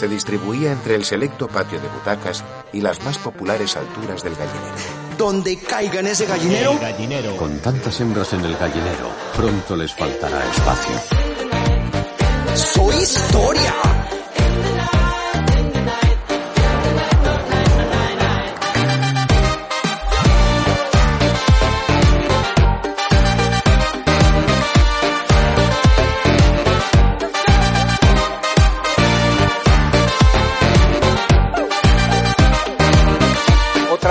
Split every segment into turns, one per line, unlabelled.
se distribuía entre el selecto patio de butacas y las más populares alturas del gallinero.
Donde caiga en ese gallinero.
gallinero. Con tantas hembras en el gallinero, pronto les faltará espacio.
Soy historia.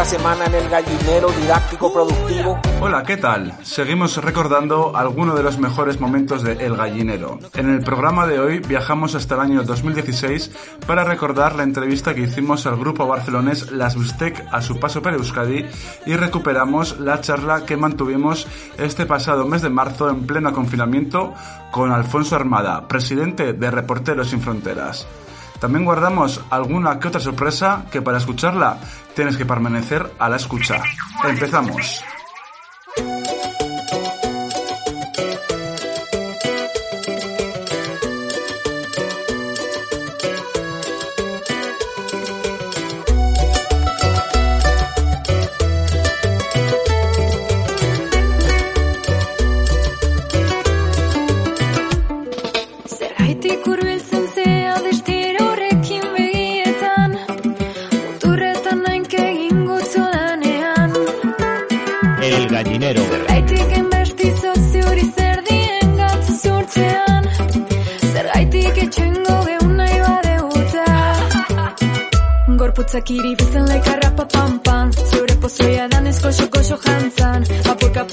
Semana en el gallinero didáctico productivo.
Hola, ¿qué tal? Seguimos recordando algunos de los mejores momentos de El Gallinero. En el programa de hoy viajamos hasta el año 2016 para recordar la entrevista que hicimos al grupo barcelonés Las Bustec a su paso por Euskadi y recuperamos la charla que mantuvimos este pasado mes de marzo en pleno confinamiento con Alfonso Armada, presidente de Reporteros Sin Fronteras. También guardamos alguna que otra sorpresa que para escucharla tienes que permanecer a la escucha. Empezamos.
Gauzak iri bezan laik harrapa pan-pan Zure pozoia danezko xoko xo jantzan. Ba, Apurka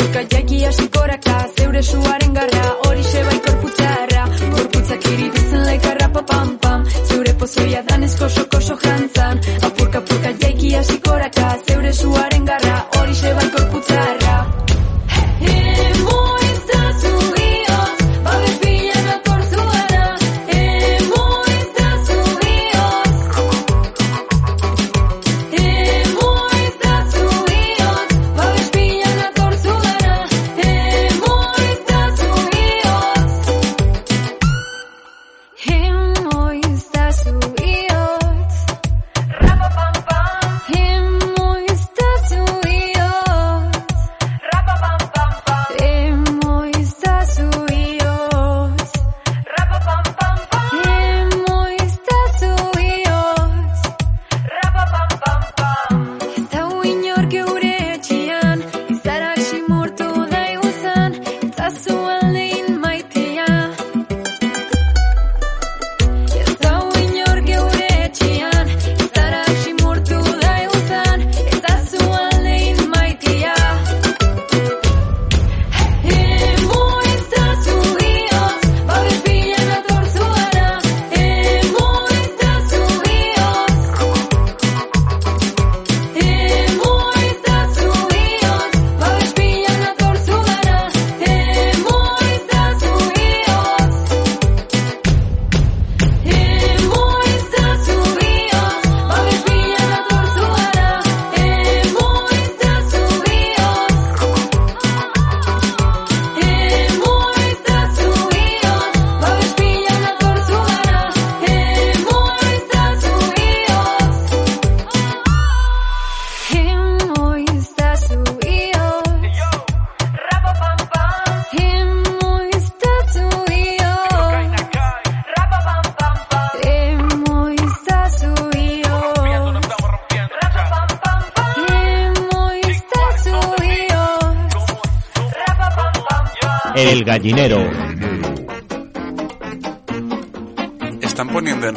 gallinero.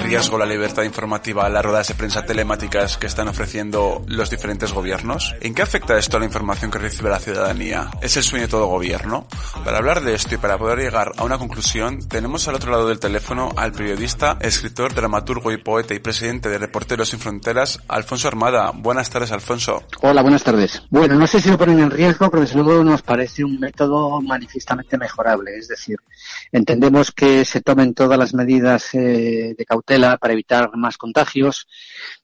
Riesgo la libertad informativa las ruedas de prensa telemáticas que están ofreciendo los diferentes gobiernos? ¿En qué afecta esto a la información que recibe la ciudadanía? ¿Es el sueño de todo gobierno? Para hablar de esto y para poder llegar a una conclusión, tenemos al otro lado del teléfono al periodista, escritor, dramaturgo y poeta y presidente de Reporteros Sin Fronteras, Alfonso Armada. Buenas tardes, Alfonso.
Hola, buenas tardes. Bueno, no sé si lo ponen en riesgo, pero desde luego nos parece un método manifiestamente mejorable. Es decir, entendemos que se tomen todas las medidas eh, de cautela para evitar más contagios,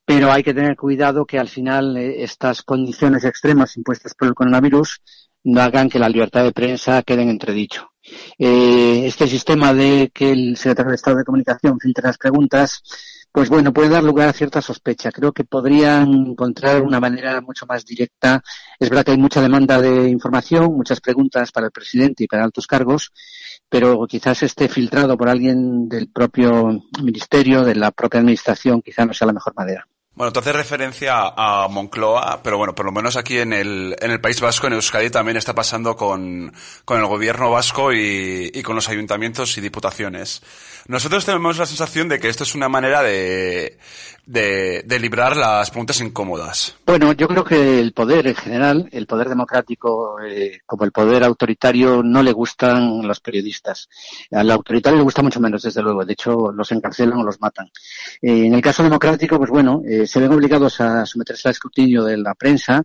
pero hay que tener cuidado que al final eh, estas condiciones extremas impuestas por el coronavirus no hagan que la libertad de prensa quede en entredicho. Eh, este sistema de que el secretario de Estado de Comunicación filtre las preguntas pues bueno, puede dar lugar a cierta sospecha. Creo que podrían encontrar una manera mucho más directa. Es verdad que hay mucha demanda de información, muchas preguntas para el presidente y para altos cargos, pero quizás esté filtrado por alguien del propio ministerio, de la propia administración, quizás no sea la mejor manera.
Bueno, entonces referencia a Moncloa, pero bueno, por lo menos aquí en el, en el País Vasco, en Euskadi, también está pasando con, con el gobierno vasco y, y con los ayuntamientos y diputaciones. Nosotros tenemos la sensación de que esto es una manera de, de, librar las preguntas incómodas.
Bueno, yo creo que el poder en general, el poder democrático eh, como el poder autoritario, no le gustan los periodistas. Al autoritario le gusta mucho menos, desde luego. De hecho, los encarcelan o los matan. Eh, en el caso democrático, pues bueno, eh, se ven obligados a someterse al escrutinio de la prensa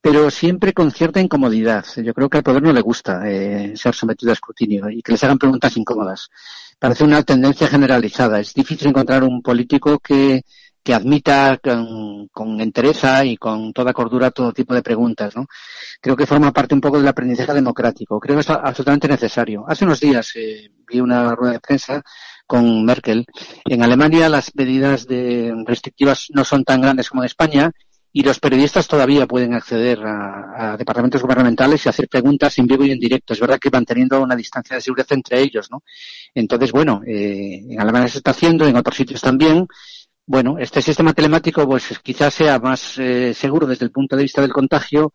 pero siempre con cierta incomodidad. Yo creo que al poder no le gusta eh, ser sometido a escrutinio y que les hagan preguntas incómodas parece una tendencia generalizada. Es difícil encontrar un político que, que admita con, con entereza y con toda cordura todo tipo de preguntas, ¿no? Creo que forma parte un poco del aprendizaje democrático. Creo que es absolutamente necesario. Hace unos días eh, vi una rueda de prensa con Merkel. En Alemania las medidas de restrictivas no son tan grandes como en España y los periodistas todavía pueden acceder a, departamentos gubernamentales y hacer preguntas en vivo y en directo. Es verdad que manteniendo una distancia de seguridad entre ellos, ¿no? Entonces, bueno, eh, en Alemania se está haciendo, en otros sitios también. Bueno, este sistema telemático, pues quizás sea más eh, seguro desde el punto de vista del contagio,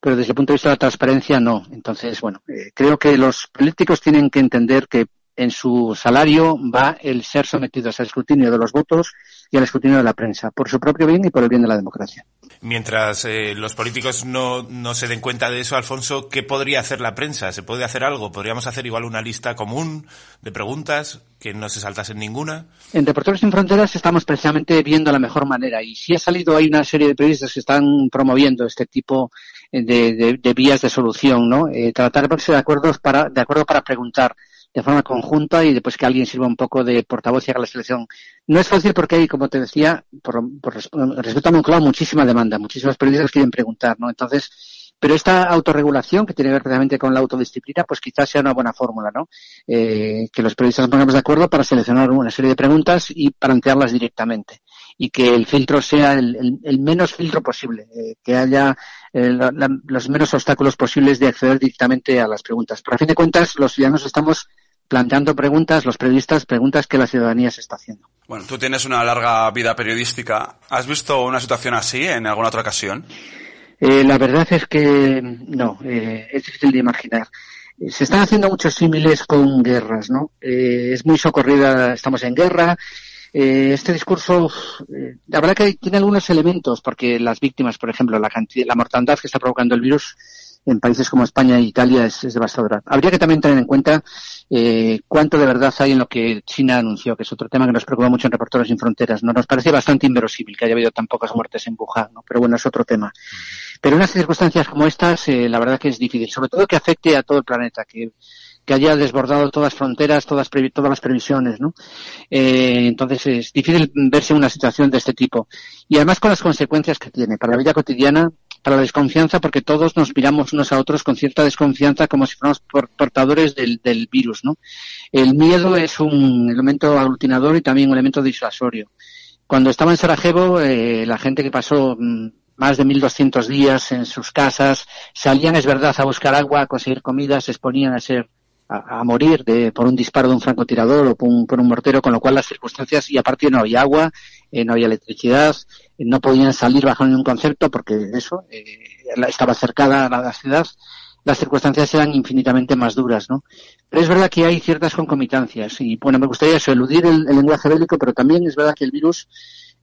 pero desde el punto de vista de la transparencia no. Entonces, bueno, eh, creo que los políticos tienen que entender que en su salario va el ser sometidos al escrutinio de los votos y al escrutinio de la prensa, por su propio bien y por el bien de la democracia.
Mientras eh, los políticos no, no se den cuenta de eso, Alfonso, ¿qué podría hacer la prensa? ¿Se puede hacer algo? ¿Podríamos hacer igual una lista común de preguntas que no se saltasen ninguna?
En Reporteros sin Fronteras estamos precisamente viendo la mejor manera y si ha salido hay una serie de periodistas que están promoviendo este tipo de, de, de vías de solución, ¿no? Eh, tratar de ponerse de acuerdo para, de acuerdo para preguntar de forma conjunta y después que alguien sirva un poco de portavoz y haga la selección. No es fácil porque hay, como te decía, por, por respecto a Moncloa, muchísima demanda, muchísimos periodistas quieren preguntar, ¿no? Entonces, pero esta autorregulación que tiene que ver precisamente con la autodisciplina, pues quizás sea una buena fórmula, ¿no? Eh, que los periodistas pongamos de acuerdo para seleccionar una serie de preguntas y plantearlas directamente. Y que el filtro sea el, el, menos filtro posible, eh, que haya eh, la, los menos obstáculos posibles de acceder directamente a las preguntas. Pero a fin de cuentas, los ciudadanos estamos planteando preguntas, los periodistas, preguntas que la ciudadanía se está haciendo.
Bueno, tú tienes una larga vida periodística. ¿Has visto una situación así en alguna otra ocasión?
Eh, la verdad es que no, eh, es difícil de imaginar. Eh, se están haciendo muchos símiles con guerras, ¿no? Eh, es muy socorrida, estamos en guerra. Este discurso, la verdad que tiene algunos elementos, porque las víctimas, por ejemplo, la, cantidad, la mortandad que está provocando el virus en países como España e Italia es, es devastadora. Habría que también tener en cuenta eh, cuánto de verdad hay en lo que China anunció, que es otro tema que nos preocupa mucho en Reporteros sin Fronteras. No nos parece bastante inverosímil que haya habido tan pocas muertes en Wuhan, ¿no? pero bueno, es otro tema. Pero en unas circunstancias como estas, eh, la verdad que es difícil, sobre todo que afecte a todo el planeta, que haya desbordado todas las fronteras, todas, todas las previsiones, ¿no? Eh, entonces es difícil verse en una situación de este tipo. Y además con las consecuencias que tiene para la vida cotidiana, para la desconfianza, porque todos nos miramos unos a otros con cierta desconfianza como si fuéramos portadores del, virus, ¿no? El miedo es un elemento aglutinador y también un elemento disuasorio. Cuando estaba en Sarajevo, eh, la gente que pasó mmm, más de 1.200 días en sus casas, salían, es verdad, a buscar agua, a conseguir comida, se exponían a ser a, a, morir de, por un disparo de un francotirador o por un, por un, mortero, con lo cual las circunstancias, y aparte no había agua, eh, no había electricidad, eh, no podían salir bajo ningún concepto porque eso, eh, estaba cercada a la ciudad, las circunstancias eran infinitamente más duras, ¿no? Pero es verdad que hay ciertas concomitancias y, bueno, me gustaría eso, eludir el, lenguaje bélico, pero también es verdad que el virus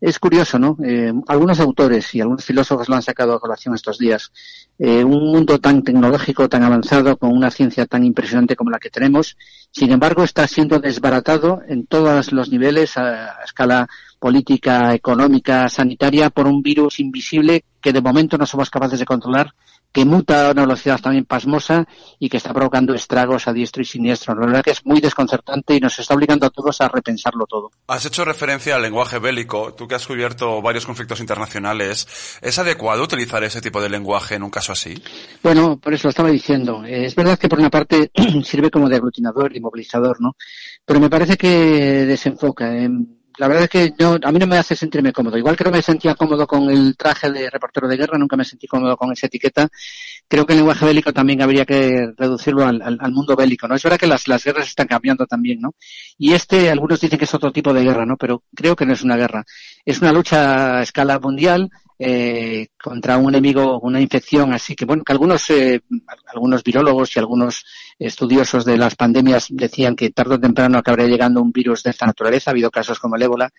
es curioso, ¿no? Eh, algunos autores y algunos filósofos lo han sacado a colación estos días. Un mundo tan tecnológico, tan avanzado, con una ciencia tan impresionante como la que tenemos, sin embargo, está siendo desbaratado en todos los niveles, a escala política, económica, sanitaria, por un virus invisible que de momento no somos capaces de controlar que muta a una velocidad también pasmosa y que está provocando estragos a diestro y siniestro. La verdad que es muy desconcertante y nos está obligando a todos a repensarlo todo.
Has hecho referencia al lenguaje bélico. Tú que has cubierto varios conflictos internacionales, ¿es adecuado utilizar ese tipo de lenguaje en un caso así?
Bueno, por eso lo estaba diciendo. Es verdad que por una parte sirve como de aglutinador y movilizador, ¿no? Pero me parece que desenfoca. La verdad es que yo, a mí no me hace sentirme cómodo. Igual que no me sentía cómodo con el traje de reportero de guerra, nunca me sentí cómodo con esa etiqueta. Creo que el lenguaje bélico también habría que reducirlo al, al, mundo bélico, ¿no? Es verdad que las, las guerras están cambiando también, ¿no? Y este, algunos dicen que es otro tipo de guerra, ¿no? Pero creo que no es una guerra. Es una lucha a escala mundial, eh, contra un enemigo, una infección así que bueno, que algunos, eh, algunos virólogos y algunos estudiosos de las pandemias decían que tarde o temprano acabaría llegando un virus de esta naturaleza. Ha habido casos como el ébola.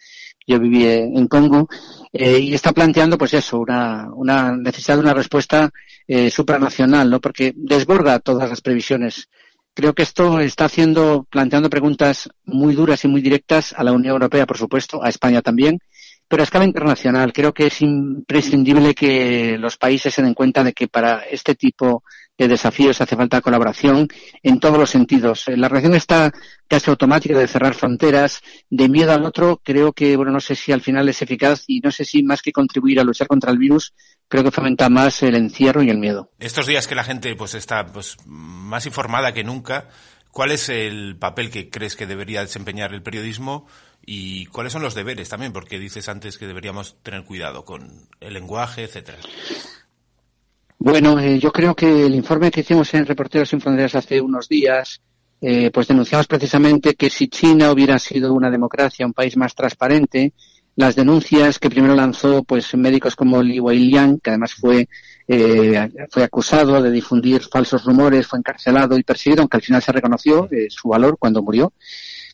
Yo viví en Congo eh, y está planteando, pues eso, una, una necesidad de una respuesta eh, supranacional, ¿no? Porque desborda todas las previsiones. Creo que esto está haciendo, planteando preguntas muy duras y muy directas a la Unión Europea, por supuesto, a España también, pero a escala internacional, creo que es imprescindible que los países se den cuenta de que para este tipo de desafíos hace falta colaboración en todos los sentidos. La reacción está casi automática de cerrar fronteras, de miedo al otro, creo que, bueno, no sé si al final es eficaz y no sé si más que contribuir a luchar contra el virus, creo que fomenta más el encierro y el miedo.
Estos días que la gente pues está pues más informada que nunca, ¿cuál es el papel que crees que debería desempeñar el periodismo? Y cuáles son los deberes también, porque dices antes que deberíamos tener cuidado con el lenguaje, etcétera.
Bueno, eh, yo creo que el informe que hicimos en Reporteros sin Fronteras hace unos días, eh, pues denunciamos precisamente que si China hubiera sido una democracia, un país más transparente, las denuncias que primero lanzó pues médicos como Li Weiliang, que además fue eh, fue acusado de difundir falsos rumores, fue encarcelado y perseguido, aunque al final se reconoció su valor cuando murió.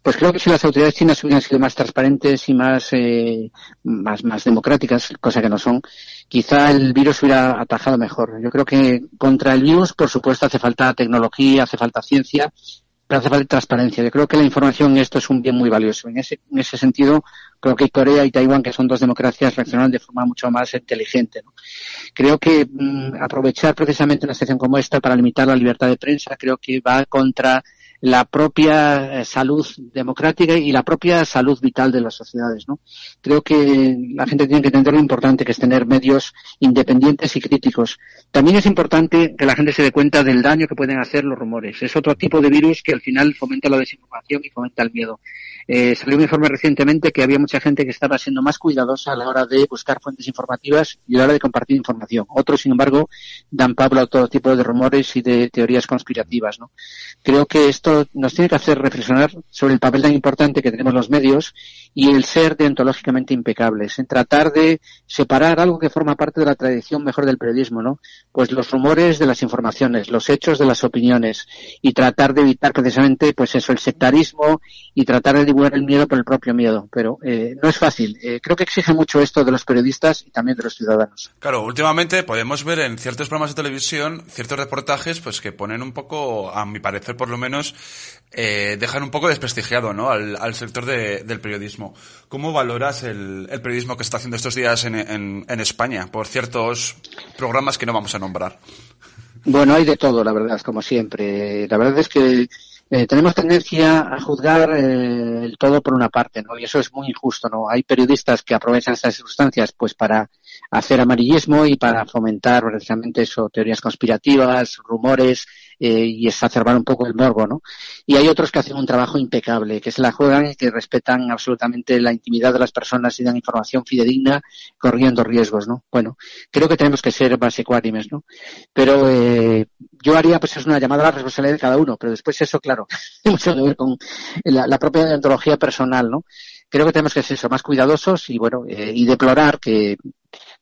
Pues creo que si las autoridades chinas hubieran sido más transparentes y más, eh, más, más democráticas, cosa que no son, quizá el virus hubiera atajado mejor. Yo creo que contra el virus, por supuesto, hace falta tecnología, hace falta ciencia, pero hace falta transparencia. Yo creo que la información esto es un bien muy valioso. En ese, en ese sentido, creo que Corea y Taiwán, que son dos democracias, reaccionan de forma mucho más inteligente. Creo que mm, aprovechar precisamente una situación como esta para limitar la libertad de prensa, creo que va contra la propia eh, salud democrática y la propia salud vital de las sociedades, ¿no? Creo que la gente tiene que entender lo importante que es tener medios independientes y críticos. También es importante que la gente se dé cuenta del daño que pueden hacer los rumores. Es otro tipo de virus que al final fomenta la desinformación y fomenta el miedo. Eh, salió un informe recientemente que había mucha gente que estaba siendo más cuidadosa a la hora de buscar fuentes informativas y a la hora de compartir información. Otros, sin embargo, dan pablo a todo tipo de rumores y de teorías conspirativas, ¿no? Creo que esto nos tiene que hacer reflexionar sobre el papel tan importante que tenemos los medios y el ser deontológicamente impecables, en tratar de separar algo que forma parte de la tradición mejor del periodismo, ¿no? Pues los rumores de las informaciones, los hechos de las opiniones y tratar de evitar precisamente, pues eso, el sectarismo y tratar de el miedo por el propio miedo, pero eh, no es fácil. Eh, creo que exige mucho esto de los periodistas y también de los ciudadanos.
Claro, últimamente podemos ver en ciertos programas de televisión ciertos reportajes pues que ponen un poco, a mi parecer por lo menos, eh, dejan un poco desprestigiado ¿no? al, sector del periodismo. ¿Cómo valoras el, periodismo que está haciendo estos días en, en España por ciertos programas que no vamos a nombrar?
Bueno, hay de todo, la verdad, como siempre. La verdad es que eh, tenemos tendencia a juzgar eh, el todo por una parte, ¿no? Y eso es muy injusto, ¿no? Hay periodistas que aprovechan estas circunstancias, pues, para hacer amarillismo y para fomentar precisamente eso, teorías conspirativas, rumores, eh, y exacerbar un poco el morbo, ¿no? Y hay otros que hacen un trabajo impecable, que se la juegan y que respetan absolutamente la intimidad de las personas y dan información fidedigna, corriendo riesgos, ¿no? Bueno, creo que tenemos que ser más ecuánimes, ¿no? Pero eh, yo haría, pues, es una llamada a la responsabilidad de cada uno, pero después eso, claro, tiene mucho que ver con la, propia deontología personal, ¿no? creo que tenemos que ser más cuidadosos y bueno eh, y deplorar que,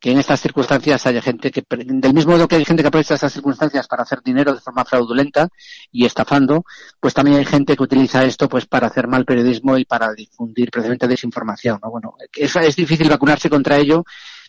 que en estas circunstancias haya gente que del mismo modo que hay gente que aprovecha estas circunstancias para hacer dinero de forma fraudulenta y estafando pues también hay gente que utiliza esto pues para hacer mal periodismo y para difundir precisamente desinformación ¿no? bueno es, es difícil vacunarse contra ello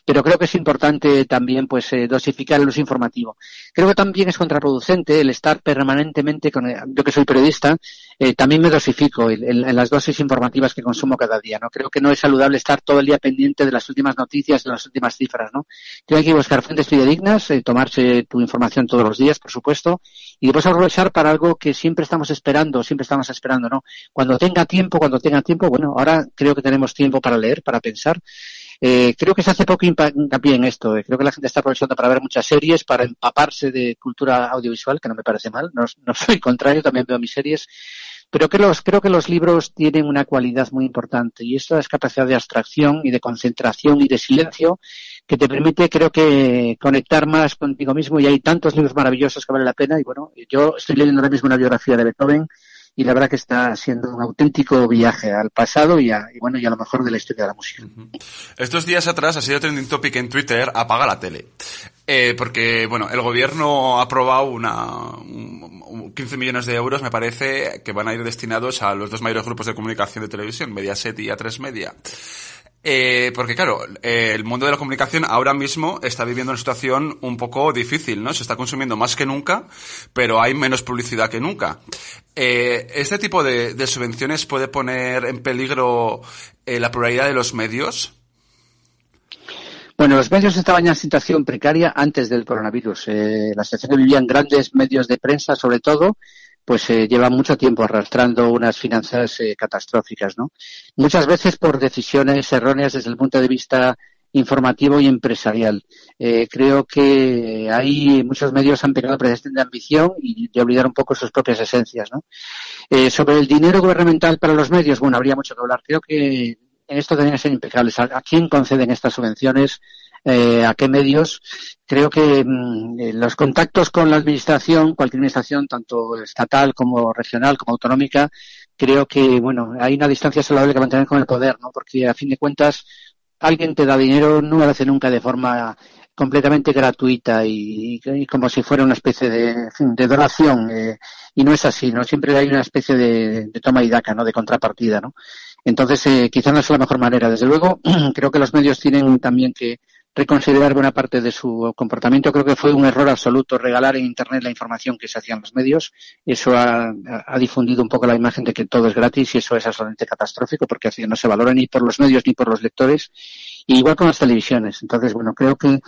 pero creo que es importante también pues eh, dosificar el uso informativo. Creo que también es contraproducente el estar permanentemente con yo que soy periodista, eh, también me dosifico en, las dosis informativas que consumo cada día, ¿no? Creo que no es saludable estar todo el día pendiente de las últimas noticias, de las últimas cifras, ¿no? Creo que buscar fuentes fidedignas, eh, tomarse tu información todos los días, por supuesto, y después aprovechar para algo que siempre estamos esperando, siempre estamos esperando, ¿no? Cuando tenga tiempo, cuando tenga tiempo, bueno, ahora creo que tenemos tiempo para leer, para pensar, eh, creo que se hace poco hincapié en esto. Eh. Creo que la gente está aprovechando para ver muchas series, para empaparse de cultura audiovisual, que no me parece mal. No, no soy contrario, también veo mis series. Pero que los, creo que los libros tienen una cualidad muy importante y esta es capacidad de abstracción y de concentración y de silencio que te permite, creo que, conectar más contigo mismo y hay tantos libros maravillosos que vale la pena y bueno, yo estoy leyendo ahora mismo una biografía de Beethoven y la verdad que está siendo un auténtico viaje al pasado y, a, bueno y a lo mejor de la historia de la música.
Estos días atrás ha sido trending topic en Twitter apaga la tele. Eh, porque, bueno, el gobierno ha aprobado una, un, un 15 millones de euros, me parece, que van a ir destinados a los dos mayores grupos de comunicación de televisión, Mediaset y A3 Media. Eh, porque claro, el mundo de la comunicación ahora mismo está viviendo una situación un poco difícil, ¿no? Se está consumiendo más que nunca, pero hay menos publicidad que nunca. Eh, ¿Este tipo de, subvenciones puede poner en peligro eh, la pluralidad de los medios?
Bueno, los medios estaban en situación precaria antes del coronavirus. Eh, la situación que vivían grandes medios de prensa, sobre todo, pues eh, lleva mucho tiempo arrastrando unas finanzas eh, catastróficas, ¿no? Muchas veces por decisiones erróneas desde el punto de vista informativo y empresarial. Eh, creo que ahí muchos medios han pecado precisamente de ambición y de olvidar un poco sus propias esencias, ¿no? Eh, sobre el dinero gubernamental para los medios, bueno, habría mucho que hablar. Creo que en esto deben ser impecables. ¿A, a quién conceden estas subvenciones? Eh, a qué medios. Creo que mmm, los contactos con la administración, cualquier administración, tanto estatal como regional, como autonómica, creo que, bueno, hay una distancia saludable que mantener con el poder, ¿no? Porque a fin de cuentas, alguien te da dinero, no lo hace nunca de forma completamente gratuita y, como si fuera una especie de, de donación. Eh, y no es así, ¿no? Siempre hay una especie de, de toma y daca, ¿no? De contrapartida, ¿no? Entonces, eh, quizá no es la mejor manera. Desde luego, creo que los medios tienen también que reconsiderar buena parte de su comportamiento. Creo que fue un error absoluto regalar en Internet la información que se hacía en los medios. Eso ha, difundido un poco la imagen de que todo es gratis y eso es absolutamente catastrófico porque así no se valora ni por los medios ni por los lectores. Y igual con las televisiones. Entonces, bueno, creo que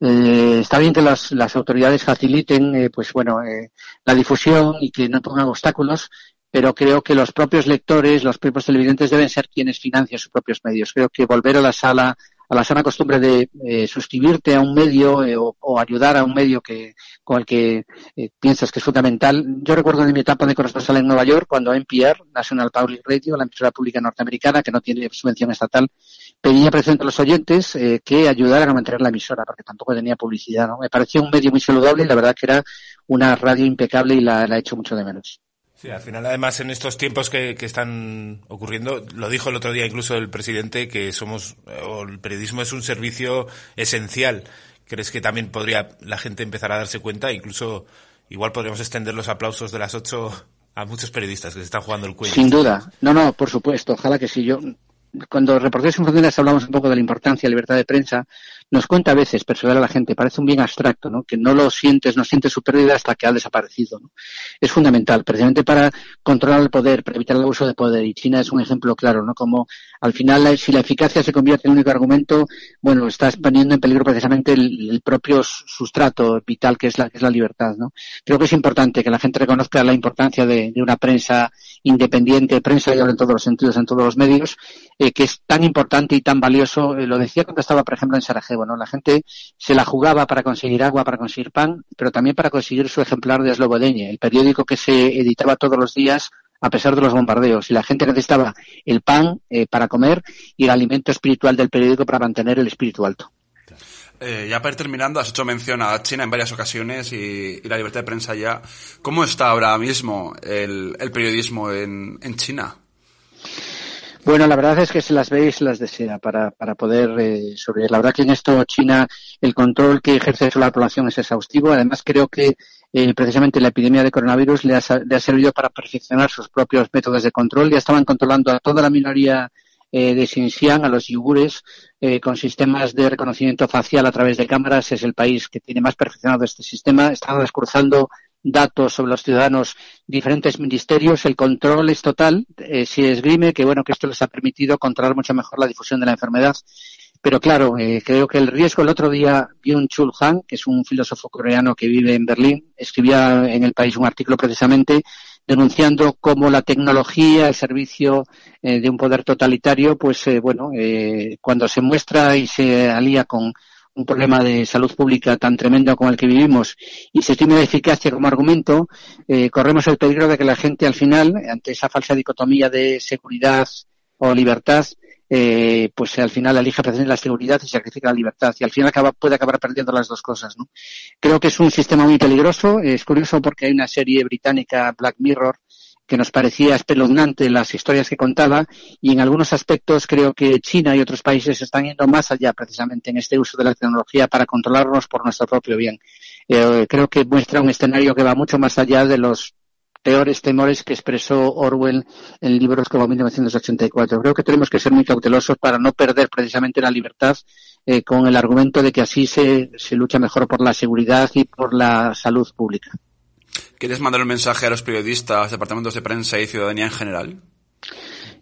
eh, está bien que las, las autoridades faciliten, eh, pues bueno, eh, la difusión y que no pongan obstáculos, pero creo que los propios lectores, los propios televidentes deben ser quienes financian sus propios medios. Creo que volver a la sala a la sana costumbre de eh, suscribirte a un medio eh, o, o, ayudar a un medio que con el que eh, piensas que es fundamental. Yo recuerdo de mi etapa de corresponsal en Nueva York cuando NPR, National Public Radio, la emisora pública norteamericana que no tiene subvención estatal, pedía precisamente a los oyentes eh, que ayudaran a mantener la emisora porque tampoco tenía publicidad. ¿no? Me parecía un medio muy saludable y la verdad que era una radio impecable y la, la he hecho mucho de menos.
Sí, al final, además, en estos tiempos que, que, están ocurriendo, lo dijo el otro día incluso el presidente, que somos, o el periodismo es un servicio esencial. ¿Crees que también podría la gente empezar a darse cuenta? Incluso, igual podríamos extender los aplausos de las ocho a muchos periodistas que se están jugando el cuello.
Sin duda. No, no, por supuesto. Ojalá que sí. Yo, cuando Reporteros sin Fronteras hablamos un poco de la importancia de la libertad de prensa, nos cuenta a veces persuadir a la gente, parece un bien abstracto, ¿no? Que no lo sientes, no sientes su pérdida hasta que ha desaparecido, ¿no? Es fundamental, precisamente para controlar el poder, para evitar el abuso de poder. Y China es un ejemplo claro, ¿no? Como al final, si la eficacia se convierte en un único argumento, bueno, estás poniendo en peligro precisamente el, el propio sustrato vital que es la, libertad, ¿no? Creo que es importante que la gente reconozca la importancia de, de una prensa independiente, prensa y en todos los sentidos, en todos los medios, eh, que es tan importante y tan valioso. Eh, lo decía cuando estaba, por ejemplo, en Sarajevo, La gente se la jugaba para conseguir agua, para conseguir pan, pero también para conseguir su ejemplar de Slobodeña, el periódico que se editaba todos los días a pesar de los bombardeos. Y la gente necesitaba el pan eh, para comer y el alimento espiritual del periódico para mantener el espíritu alto.
Eh, ya para ir terminando, has hecho mención a China en varias ocasiones y, la libertad de prensa ya. ¿Cómo está ahora mismo el, periodismo en China?
Bueno, la verdad es que se las ve y se las desea para, para poder eh, sobre. La verdad que en esto China el control que ejerce sobre la población es exhaustivo. Además, creo que eh, precisamente la epidemia de coronavirus le ha, le ha servido para perfeccionar sus propios métodos de control. Ya estaban controlando a toda la minoría eh, de Xinjiang, a los yugures, eh, con sistemas de reconocimiento facial a través de cámaras. Es el país que tiene más perfeccionado este sistema. Están descruzando datos sobre los ciudadanos diferentes ministerios, el control es total, eh, si esgrime que bueno que esto les ha permitido controlar mucho mejor la difusión de la enfermedad. Pero claro, eh, creo que el riesgo el otro día Byung-Chul Han, que es un filósofo coreano que vive en Berlín, escribía en el país un artículo precisamente denunciando cómo la tecnología al servicio eh, de un poder totalitario, pues eh, bueno, eh, cuando se muestra y se alía con un problema de salud pública tan tremendo como el que vivimos y se tiene la eficacia como argumento, eh, corremos el peligro de que la gente al final, ante esa falsa dicotomía de seguridad o libertad, eh, pues al final elige precisamente la seguridad y sacrifica la libertad y al final acaba, puede acabar perdiendo las dos cosas. ¿no? Creo que es un sistema muy peligroso. Es curioso porque hay una serie británica, Black Mirror, que nos parecía espeluznante las historias que contaba y en algunos aspectos creo que China y otros países están yendo más allá precisamente en este uso de la tecnología para controlarnos por nuestro propio bien. Eh, creo que muestra un escenario que va mucho más allá de los peores temores que expresó Orwell en libros como 1984. Creo que tenemos que ser muy cautelosos para no perder precisamente la libertad eh, con el argumento de que así se, se lucha mejor por la seguridad y por la salud pública.
¿Quieres mandar un mensaje a los periodistas, departamentos de prensa y ciudadanía en general?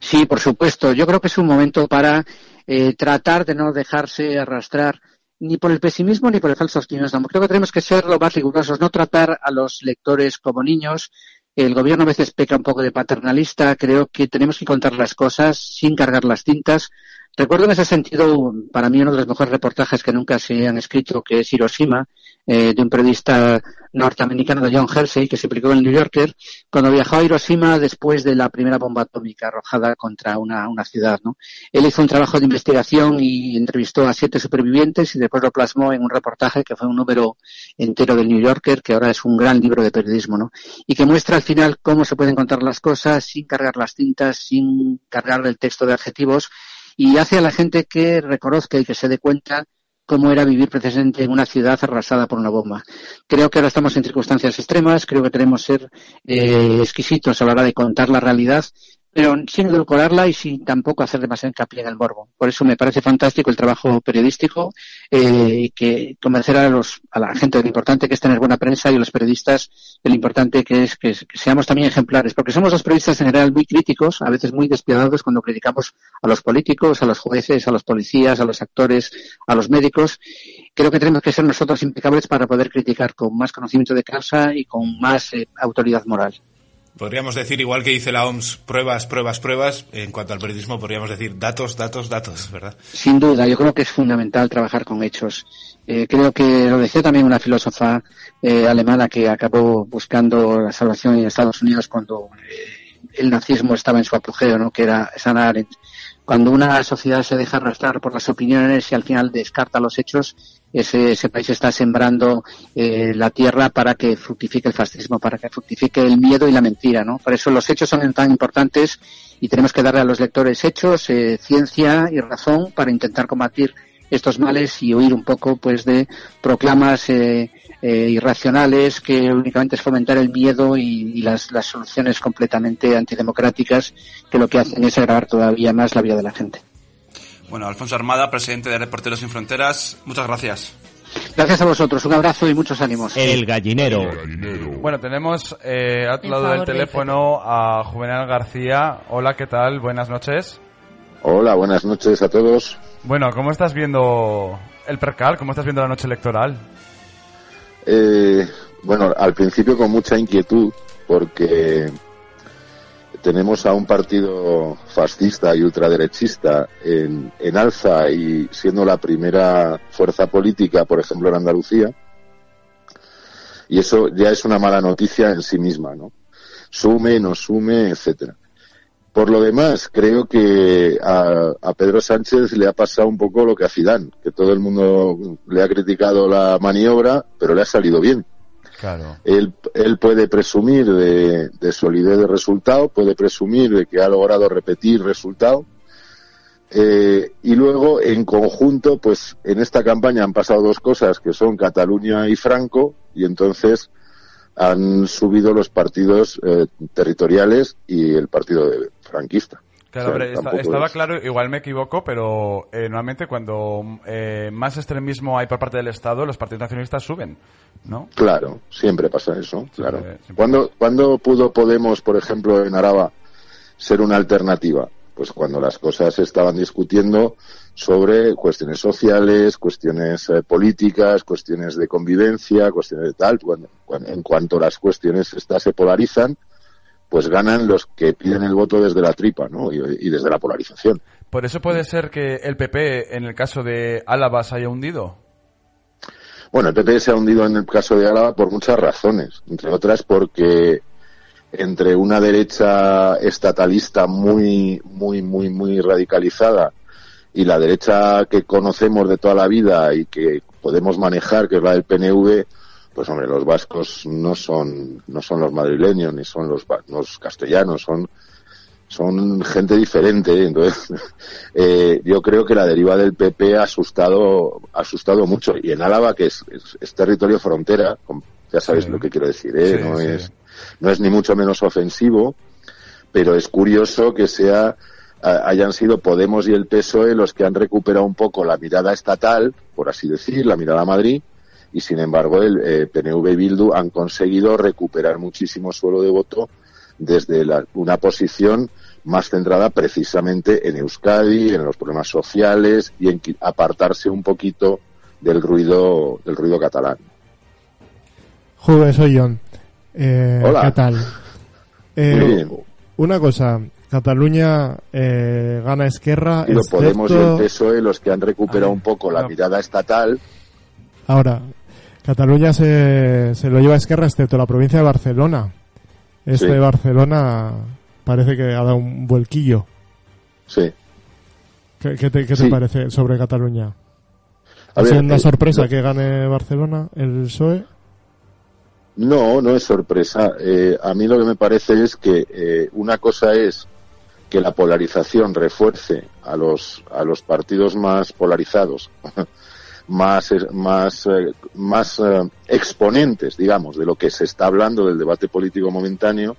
Sí, por supuesto. Yo creo que es un momento para eh, tratar de no dejarse arrastrar ni por el pesimismo ni por el falso optimismo. Creo que tenemos que ser lo más rigurosos, no tratar a los lectores como niños, el gobierno a veces peca un poco de paternalista. Creo que tenemos que contar las cosas sin cargar las tintas. Recuerdo en ese sentido, para mí, uno de los mejores reportajes que nunca se han escrito, que es Hiroshima, eh, de un periodista norteamericano de John Hersey, que se publicó en el New Yorker, cuando viajó a Hiroshima después de la primera bomba atómica arrojada contra una, una ciudad. ¿no? Él hizo un trabajo de investigación y entrevistó a siete supervivientes y después lo plasmó en un reportaje que fue un número entero del New Yorker, que ahora es un gran libro de periodismo, ¿no? y que muestra al final cómo se pueden contar las cosas sin cargar las tintas, sin cargar el texto de adjetivos, y hace a la gente que reconozca y que se dé cuenta cómo era vivir precisamente en una ciudad arrasada por una bomba. Creo que ahora estamos en circunstancias extremas, creo que tenemos que ser eh, exquisitos a la hora de contar la realidad pero sin edulcorarla y sin tampoco hacer demasiado hincapié en el morbo. Por eso me parece fantástico el trabajo periodístico eh, que convencer a, los, a la gente de lo importante que es tener buena prensa y a los periodistas de lo importante que es que, que, seamos también ejemplares, porque somos los periodistas en general muy críticos, a veces muy despiadados cuando criticamos a los políticos, a los jueces, a los policías, a los actores, a los médicos. Creo que tenemos que ser nosotros impecables para poder criticar con más conocimiento de causa y con más eh, autoridad moral.
Podríamos decir, igual que dice la OMS, pruebas, pruebas, pruebas. En cuanto al periodismo, podríamos decir datos, datos, datos, ¿verdad?
Sin duda, yo creo que es fundamental trabajar con hechos. Eh, creo que lo decía también una filósofa eh, alemana que acabó buscando la salvación en Estados Unidos cuando eh, el nazismo estaba en su apogeo, ¿no? Que era Sana Arendt. Cuando una sociedad se deja arrastrar por las opiniones y al final descarta los hechos, ese, ese país está sembrando eh, la tierra para que fructifique el fascismo, para que fructifique el miedo y la mentira, ¿no? Por eso los hechos son tan importantes y tenemos que darle a los lectores hechos, eh, ciencia y razón para intentar combatir estos males y huir un poco pues de proclamas eh, eh, irracionales que únicamente es fomentar el miedo y, y las, las, soluciones completamente antidemocráticas que lo que hacen es agravar todavía más la vida de la gente.
Bueno, Alfonso Armada, presidente de Reporteros Sin Fronteras, muchas gracias.
Gracias a vosotros, un abrazo y muchos ánimos.
El gallinero.
Bueno, tenemos eh, a otro lado del teléfono a Juvenal García. Hola, ¿qué tal? Buenas noches.
Hola, buenas noches a todos.
Bueno, ¿cómo estás viendo el percal? ¿Cómo estás viendo la noche electoral?
Eh, bueno, al principio con mucha inquietud, porque tenemos a un partido fascista y ultraderechista en, en, alza y siendo la primera fuerza política, por ejemplo, en Andalucía. Y eso ya es una mala noticia en sí misma, ¿no? Sume, no sume, etcétera. Por lo demás, creo que a, Pedro Sánchez le ha pasado un poco lo que a Zidane, que todo el mundo le ha criticado la maniobra, pero le ha salido bien.
Claro.
Él, él puede presumir de, de, solidez de resultado, puede presumir de que ha logrado repetir resultado. Eh, y luego, en conjunto, pues en esta campaña han pasado dos cosas, que son Cataluña y Franco, y entonces han subido los partidos eh, territoriales y el partido de, franquista.
Claro, o sea, está, estaba es... claro, igual me equivoco, pero eh, normalmente cuando eh, más extremismo hay por parte del Estado, los partidos nacionalistas suben, ¿no?
Claro, siempre pasa eso, claro. Siempre, siempre. ¿Cuándo, ¿Cuándo pudo Podemos, por ejemplo, en Araba, ser una alternativa? Pues cuando las cosas se estaban discutiendo sobre cuestiones sociales, cuestiones eh, políticas, cuestiones de convivencia, cuestiones de tal. Cuando, cuando, en cuanto las cuestiones estas se polarizan, pues ganan los que piden el voto desde la tripa, ¿no? Y, y, desde la polarización.
Por eso puede ser que el PP, en el caso de Álava, se haya hundido.
Bueno, el PP se ha hundido en el caso de Álava por muchas razones, entre otras porque entre una derecha estatalista muy, muy, muy, muy radicalizada y la derecha que conocemos de toda la vida y que podemos manejar, que es la del PNV, pues hombre, los vascos no son, no son los madrileños ni son los, los castellanos, son, son gente diferente. Entonces, eh, yo creo que la deriva del PP ha asustado, ha asustado mucho. Y en Álava, que es, es, territorio frontera, ya sabéis lo que quiero decir, ¿eh? no es, no es ni mucho menos ofensivo, pero es curioso que sea hayan sido Podemos y el PSOE los que han recuperado un poco la mirada estatal, por así decir, la mirada a Madrid, y sin embargo el eh, PNV y Bildu han conseguido recuperar muchísimo suelo de voto desde una posición más centrada precisamente en Euskadi, en los problemas sociales y en apartarse un poquito del ruido del ruido catalán.
Juve, soy John. Eh,
Hola.
¿Qué tal?
Muy
Eh,
bien.
una cosa, Cataluña eh, gana Esquerra.
Y lo Podemos y el
excepto-
PSOE los que han recuperado un poco la
no.
mirada estatal.
Ahora, Cataluña se, se lo lleva Esquerra excepto la provincia de Barcelona. Este
Sí.
de Barcelona parece que ha dado un vuelquillo.
Sí.
¿Qué, qué te, qué te parece sobre Cataluña?
A
¿Ha sido una
eh,
sorpresa que gane Barcelona el PSOE?
No, no es sorpresa. Eh, a mí lo que me parece es que eh, una cosa es que la polarización refuerce a los a los partidos más polarizados, más eh, más eh, más eh, exponentes, digamos, de lo que se está hablando del debate político momentáneo.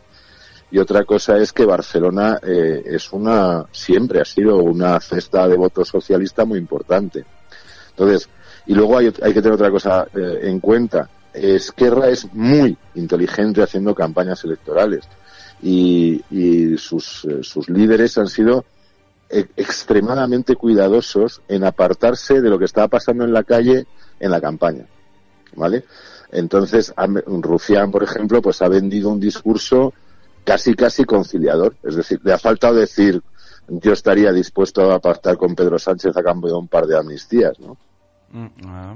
Y otra cosa es que Barcelona eh, es una siempre ha sido una cesta de votos socialista muy importante. Entonces, y luego hay, hay que tener otra cosa eh, en cuenta. Esquerra es muy inteligente haciendo campañas electorales y, y sus, sus líderes han sido e- extremadamente cuidadosos en apartarse de lo que estaba pasando en la calle en la campaña. ¿Vale? Entonces, Rufián, por ejemplo, pues ha vendido un discurso casi, casi conciliador. Es decir, le ha faltado decir yo estaría dispuesto a pactar con Pedro Sánchez a cambio de un par de amnistías, ¿no?
Mm, ah.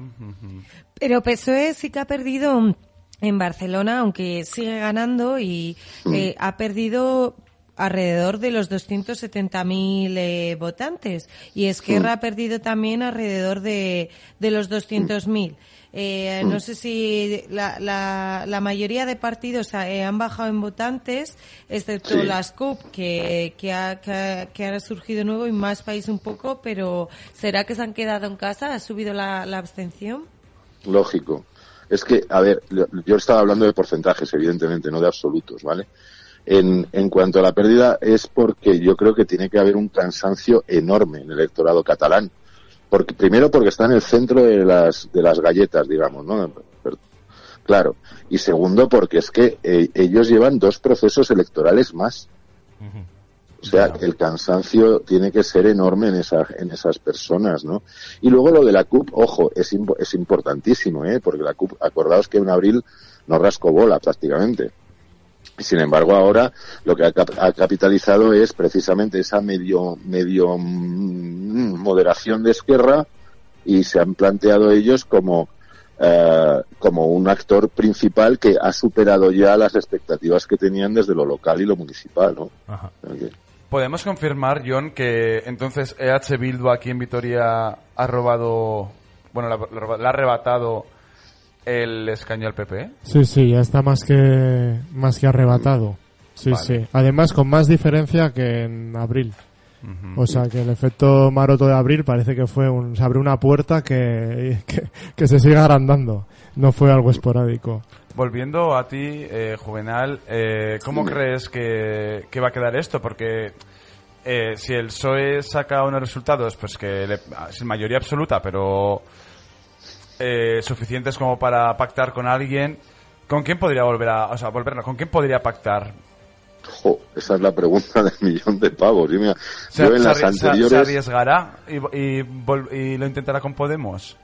Pero PSOE sí que ha perdido en Barcelona, aunque sigue ganando y eh, ha perdido alrededor de los 270.000 eh, votantes y Esquerra ha perdido también alrededor de, de los 200.000. Eh, no sé si la, la, la mayoría de partidos eh, han bajado en votantes, excepto
Sí.
las CUP, que, que, ha, que, ha, que ha surgido nuevo y más país un poco, pero ¿será que se han quedado en casa? ¿Ha subido la, la abstención?
Lógico. Es que, a ver, yo estaba hablando de porcentajes, evidentemente, no de absolutos, ¿vale? En, en cuanto a la pérdida, es porque yo creo que tiene que haber un cansancio enorme en el electorado catalán. Porque, primero porque está en el centro de las, de las galletas, digamos, ¿no? Claro. Y segundo porque es que eh, ellos llevan dos procesos electorales más. O sea, el cansancio tiene que ser enorme en, esa, en esas personas, ¿no? Y luego lo de la CUP, ojo, es, impo- es importantísimo, ¿eh? Porque la CUP, acordaos que en abril no rascó bola prácticamente. Y sin embargo, ahora lo que ha, cap- ha capitalizado es precisamente esa medio, medio mm, moderación de Esquerra y se han planteado ellos como, eh, como un actor principal que ha superado ya las expectativas que tenían desde lo local y lo municipal, ¿no?
Ajá.
Podemos confirmar, John, que entonces EH Bildu aquí en Vitoria ha robado, bueno, le ha- le ha arrebatado el escaño al PP.
Sí, sí, ya está más que más que arrebatado. Sí,
Vale.
sí. Además con más diferencia que en abril. O sea que el efecto maroto de abril parece que fue un se abrió una puerta que, que, que se sigue agrandando. No fue algo esporádico.
Volviendo a ti, eh, Juvenal, eh, ¿cómo crees que, que va a quedar esto? Porque eh, si el PSOE saca unos resultados, pues que le- sin mayoría absoluta, pero eh, suficientes como para pactar con alguien, ¿con quién podría volver a, o sea, volver, no, ¿con quién podría pactar?
Jo, esa es la pregunta del millón de pavos. Yo, mira,
¿Se,
yo en
se
las
arri- se-
anteriores,
arriesgará y, y y lo intentará con Podemos?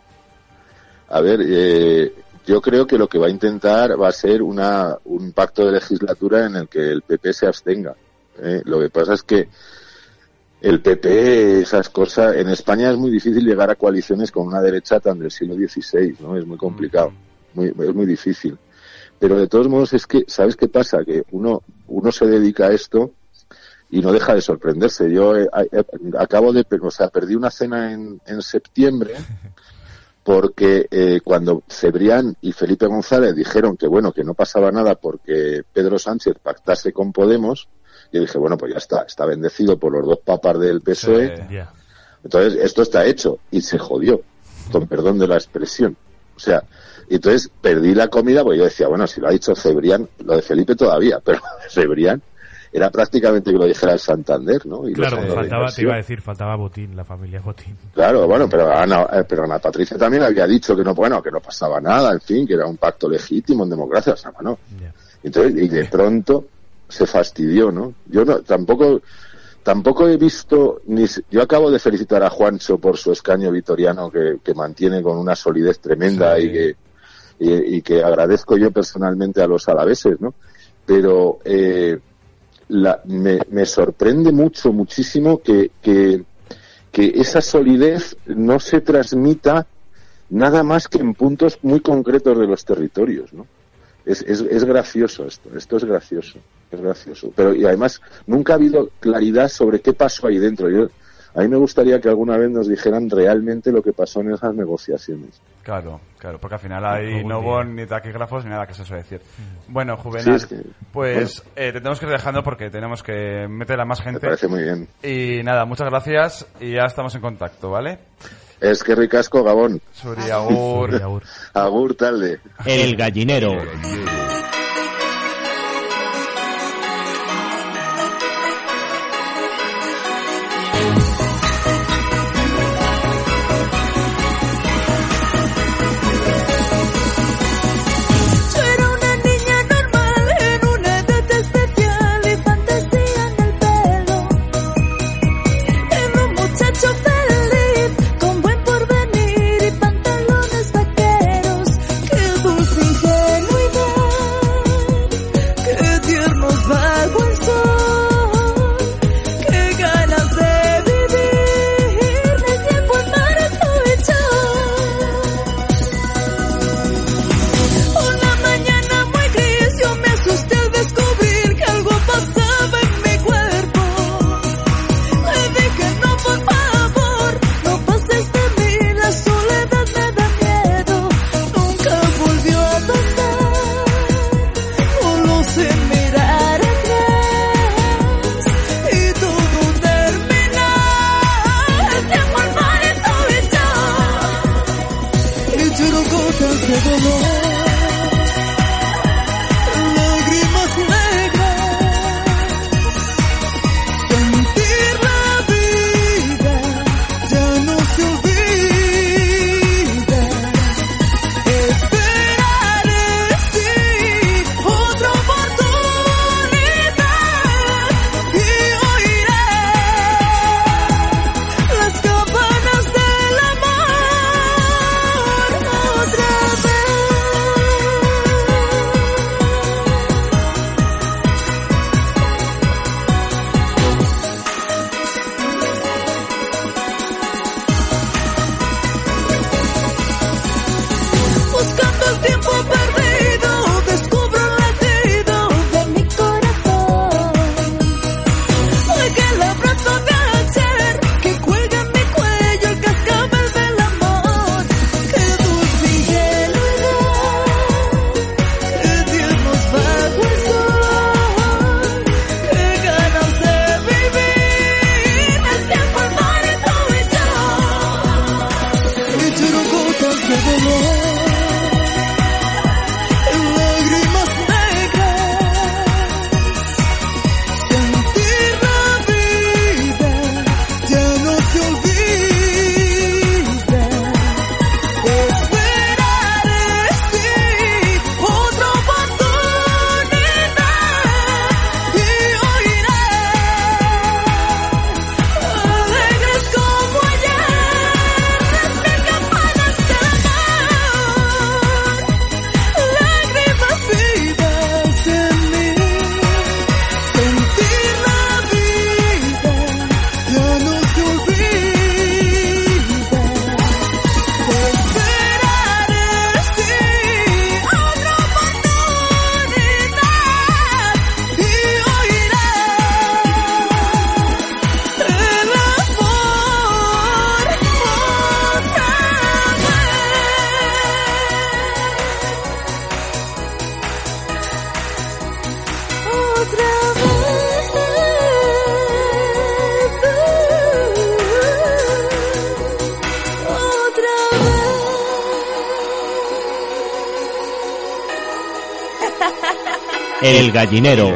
a ver, eh, yo creo que lo que va a intentar va a ser una, un pacto de legislatura en el que el PP se abstenga. ¿eh? Lo que pasa es que el PP, esas cosas. En España es muy difícil llegar a coaliciones con una derecha tan del siglo XVI, ¿no? Es muy complicado, muy, es muy difícil. Pero de todos modos es que, ¿sabes qué pasa? Que uno, uno se dedica a esto y no deja de sorprenderse. Yo eh, eh, acabo de, o sea, perdí una cena en, en septiembre porque eh, cuando Cebrián y Felipe González dijeron que bueno, que no pasaba nada porque Pedro Sánchez pactase con Podemos, yo dije, bueno, pues ya está, está bendecido por los dos papas del PSOE. Entonces, esto está hecho y se jodió, con perdón de la expresión. O sea, entonces perdí la comida porque yo decía, bueno, si lo ha dicho Cebrián, lo de Felipe todavía, pero Cebrián era prácticamente que lo dijera el Santander, ¿no? Y
claro, faltaba, te iba a decir, faltaba Botín, la familia Botín.
Claro, bueno, pero Ana, eh, pero Ana Patricia también había dicho que no, bueno, que no pasaba nada, en fin, que era un pacto legítimo en democracia, o sea, bueno. Entonces, y de pronto se fastidió, ¿no? Yo no, tampoco, tampoco he visto, ni, yo acabo de felicitar a Juancho por su escaño vitoriano que, que mantiene con una solidez tremenda y que, y, que agradezco yo personalmente a los alaveses, ¿no? Pero, eh, la, me, me, sorprende mucho, muchísimo que, que, que esa solidez no se transmita nada más que en puntos muy concretos de los territorios, ¿no? Es, es, es, gracioso esto, esto es gracioso, es gracioso. Pero y además nunca ha habido claridad sobre qué pasó ahí dentro. Yo, a mí me gustaría que alguna vez nos dijeran realmente lo que pasó en esas negociaciones.
Claro, claro, porque al final ahí no hubo ni taquígrafos ni nada que se suele decir. Bueno, Juvenal, pues Eh, te tenemos que ir dejando porque tenemos que meter a más gente.
Me parece muy bien.
Y nada, muchas gracias y ya estamos en contacto, ¿vale?
Eskerrik asko, Gabon.
Zuri agur.
agur talde.
El gallinero. El gallinero.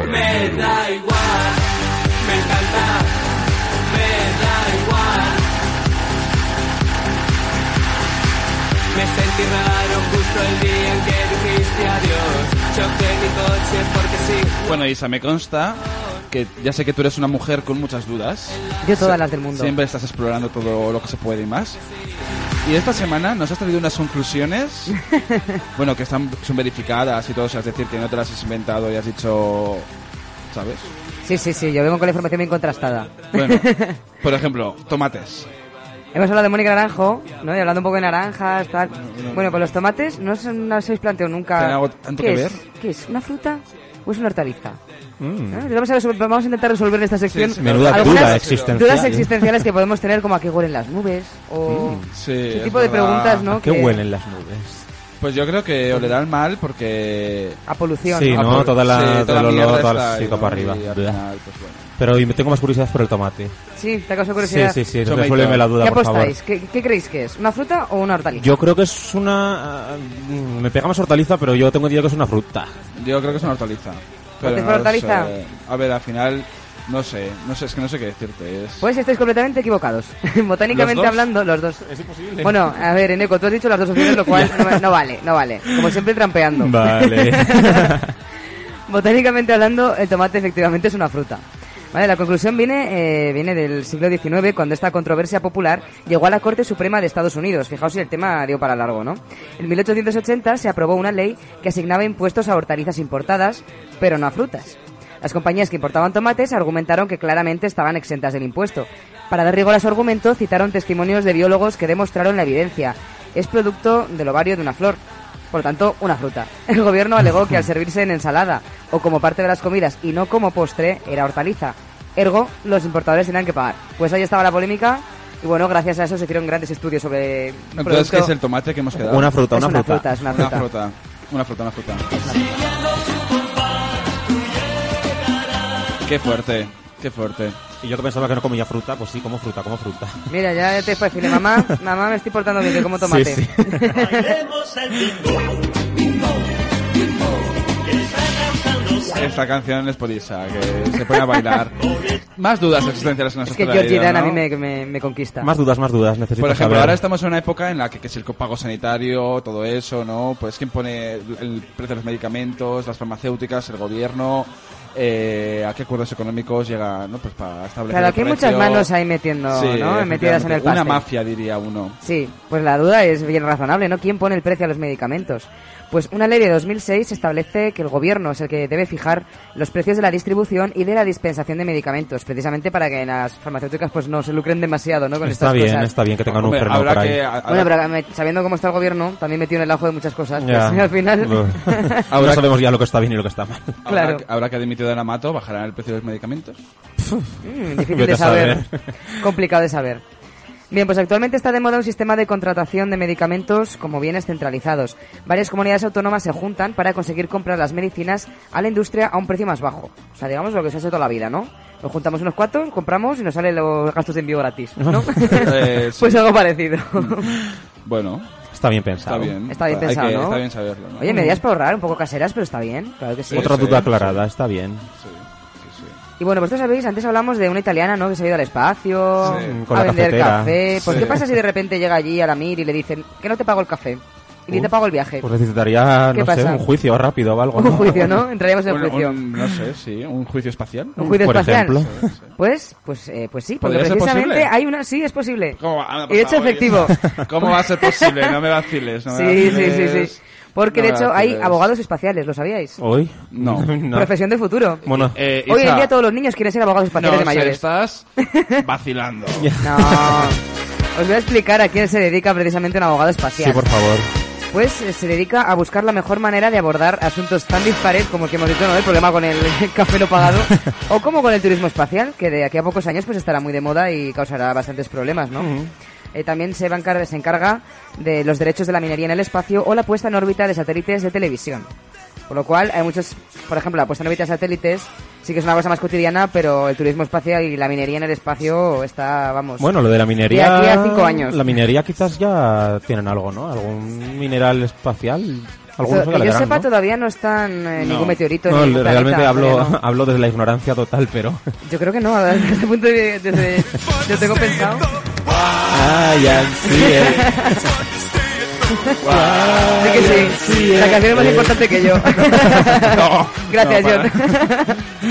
Me da igual, me encanta, me da igual. Me sentí raro justo el día en que dijiste adiós. Choqué mi coche porque sí.
Bueno, Isa, me consta que ya sé que tú eres una mujer con muchas dudas.
Yo todas las del mundo.
Siempre estás explorando todo lo que se puede y más. Y esta semana nos has traído unas conclusiones, bueno, que están, son verificadas y todo, o sea, es decir, que no te las has inventado y has dicho, ¿sabes?
Sí, sí, sí, yo vengo con la información bien contrastada.
Bueno, por ejemplo, tomates.
Hemos hablado de Mónica Naranjo, ¿no? Y hablando un poco de naranjas, tal. Bueno, pues los tomates no se no os habéis planteado nunca.
¿Tienen algo tanto
¿Qué
que
es?
ver?
¿Qué es? ¿Una fruta o es una hortaliza?
Mm.
¿Eh? Vamos, a vamos a intentar resolver en esta sección
Sí, sí. Menuda
algunas
duda existencial.
dudas existenciales que podemos tener, como a qué huelen las nubes o
Mm, sí,
ese
es
tipo de
verdad.
preguntas, ¿no?
¿A qué
que-
huelen las nubes?
Pues yo creo que olerán mal porque...
A polución.
Sí, ¿no?
por-
Toda la,
sí,
todo
toda
el
la
olor, sí, todo
¿no?
para arriba.
Y al
Bleh.
final, pues bueno.
Pero y me tengo más curiosidad por el tomate.
Sí, te
Sí,
curiosidad.
sí, sí,
Tomato.
resuélveme la duda,
¿Qué
por favor.
apostáis? ¿Qué, qué creéis que es? ¿Una fruta o una hortaliza?
Yo creo que es una... mm, Me pega más hortaliza, pero yo tengo entendido que es una fruta.
Yo creo que es una hortaliza.
¿Por qué es
no
hortaliza?
sé. A ver, al final, no sé, no sé, es que no sé qué decirte. Es...
Pues estáis completamente equivocados. Botánicamente hablando, los dos.
Es imposible.
Bueno, a ver, Eneco, tú has dicho las dos opciones, lo cual no, no vale, no vale. Como siempre, trampeando.
Vale.
Botánicamente hablando, el tomate efectivamente es una fruta. Vale, la conclusión viene, eh, viene del siglo XIX, cuando esta controversia popular llegó a la Corte Suprema de Estados Unidos. Fijaos si el tema dio para largo, ¿no? En 1880 se aprobó una ley que asignaba impuestos a hortalizas importadas, pero no a frutas. Las compañías que importaban tomates argumentaron que claramente estaban exentas del impuesto. Para dar rigor a su argumento, citaron testimonios de biólogos que demostraron la evidencia. Es producto del ovario de una flor. Por lo tanto, una fruta. El gobierno alegó que al servirse en ensalada o como parte de las comidas y no como postre, era hortaliza. Ergo, los importadores tenían que pagar. Pues ahí estaba la polémica y bueno, gracias a eso se hicieron grandes estudios sobre...
Entonces,
producto-
¿qué es el tomate que hemos quedado?
Una fruta,
Es
una
una
fruta.
fruta, es una
Una
fruta.
fruta. Una fruta, una fruta. Qué fuerte, qué fuerte.
Y yo que pensaba que no comía fruta, pues sí, como fruta, como fruta.
Mira, ya te puedo decirle, mamá, mamá, me estoy portando bien, que como tomate.
Sí, sí.
Esta canción es por Isa, que se pone a bailar. Más dudas existenciales que nos
Es que Georgie Dan a
¿no?
mí me, me, me conquista.
Más dudas, más dudas, necesito
Por ejemplo,
saber.
ahora estamos en una época en la que, que es el pago sanitario, todo eso, ¿no? Pues quién pone el precio de los medicamentos, las farmacéuticas, el gobierno, eh, a qué acuerdos económicos llega, ¿no? Pues para establecer
Claro, aquí hay muchas manos ahí metiendo,
Sí,
¿no? Metidas en el pastel.
Una mafia, diría uno.
Sí, pues la duda es bien razonable, ¿no? ¿Quién pone el precio a los medicamentos? Pues una ley de 2006 establece que el gobierno es el que debe fijar los precios de la distribución y de la dispensación de medicamentos, precisamente para que las farmacéuticas pues no se lucren demasiado, ¿no? Con
Está
estas
bien,
cosas.
está bien que tengan
Hombre,
un
habrá
por ahí.
que- a-
Bueno, pero me- sabiendo cómo está el gobierno, también metido en el ajo de muchas cosas, pues, al final...
Ahora
Habrá-
sabemos ya lo que está bien y lo que está mal.
Habrá,
Claro.
que- habrá que admitido de Amato bajarán el precio de los medicamentos.
Mm, difícil de saber. Complicado de saber. Bien, pues actualmente está de moda un sistema de contratación de medicamentos como bienes centralizados. Varias comunidades autónomas se juntan para conseguir comprar las medicinas a la industria a un precio más bajo. O sea, digamos lo que se hace toda la vida, ¿no? Nos juntamos unos cuantos, compramos y nos salen los gastos de envío gratis, ¿no?
Eh, sí.
Pues algo parecido.
Bueno,
Está bien pensado.
está bien.
Está bien pensado,
que-
¿no?
Está bien saberlo, ¿no?
Oye, medidas para ahorrar, un poco caseras, pero está bien. Claro que sí.
Otra duda
sí,
aclarada, está bien.
Sí.
Y bueno, vosotros sabéis, antes hablamos de una italiana, ¿no? Que se ha ido al espacio,
Sí,
con
a
la
vender
cafetera.
café. Pues
Sí.
¿qué pasa si de repente llega allí a la MIR y le dicen que no te pago el café? Y ni
Uh,
te pago el viaje.
Pues necesitaría,
¿Qué
no sé,
pasa?
un juicio rápido o algo.
un
¿no?
juicio, ¿no? Entraríamos en
Un-
juicio.
un- no sé, sí, un juicio espacial.
Un juicio
por
espacial.
ejemplo.
Pues, pues, eh, pues sí, porque
¿Podría ser
precisamente
posible?
hay una, sí, es posible.
¿Cómo va? Anda, por
Y de hecho
favor,
efectivo.
¿Cómo va a ser posible? No me vaciles. No me
Sí, sí, sí,
vaciles.
sí. Porque
No
de hecho hay abogados espaciales, ¿lo sabíais?
¿Hoy?
No.
no.
Profesión del futuro.
Bueno,
Eh,
Hoy en día todos los niños quieren ser abogados espaciales
no,
de mayores.
estás vacilando.
No. Os voy a explicar a quién se dedica precisamente un abogado espacial.
sí, por favor.
Pues eh, se dedica a buscar la mejor manera de abordar asuntos tan dispares como el que hemos dicho, ¿no? El problema con el café no pagado o como con el turismo espacial, que de aquí a pocos años pues estará muy de moda y causará bastantes problemas, ¿no? Eh, también se, va a encar- se encarga de los derechos de la minería en el espacio o la puesta en órbita de satélites de televisión. Por lo cual, hay muchos, por ejemplo, la puesta en órbita de satélites sí que es una cosa más cotidiana, pero el turismo espacial y la minería en el espacio está, vamos...
Bueno, lo de la minería.
De aquí a cinco años.
La minería quizás ya tienen algo, ¿no? Algún mineral espacial. Algunos
que
que
yo sepa,
¿no?
todavía no están eh, ningún meteorito.
No,
ni
realmente hablo,
no.
hablo desde la ignorancia total, pero...
Yo creo que no, desde ese punto de desde, yo tengo pensado.
Ah, ya, sí.
Sí que sí. La canción es más importante que yo. Gracias,
no,
John.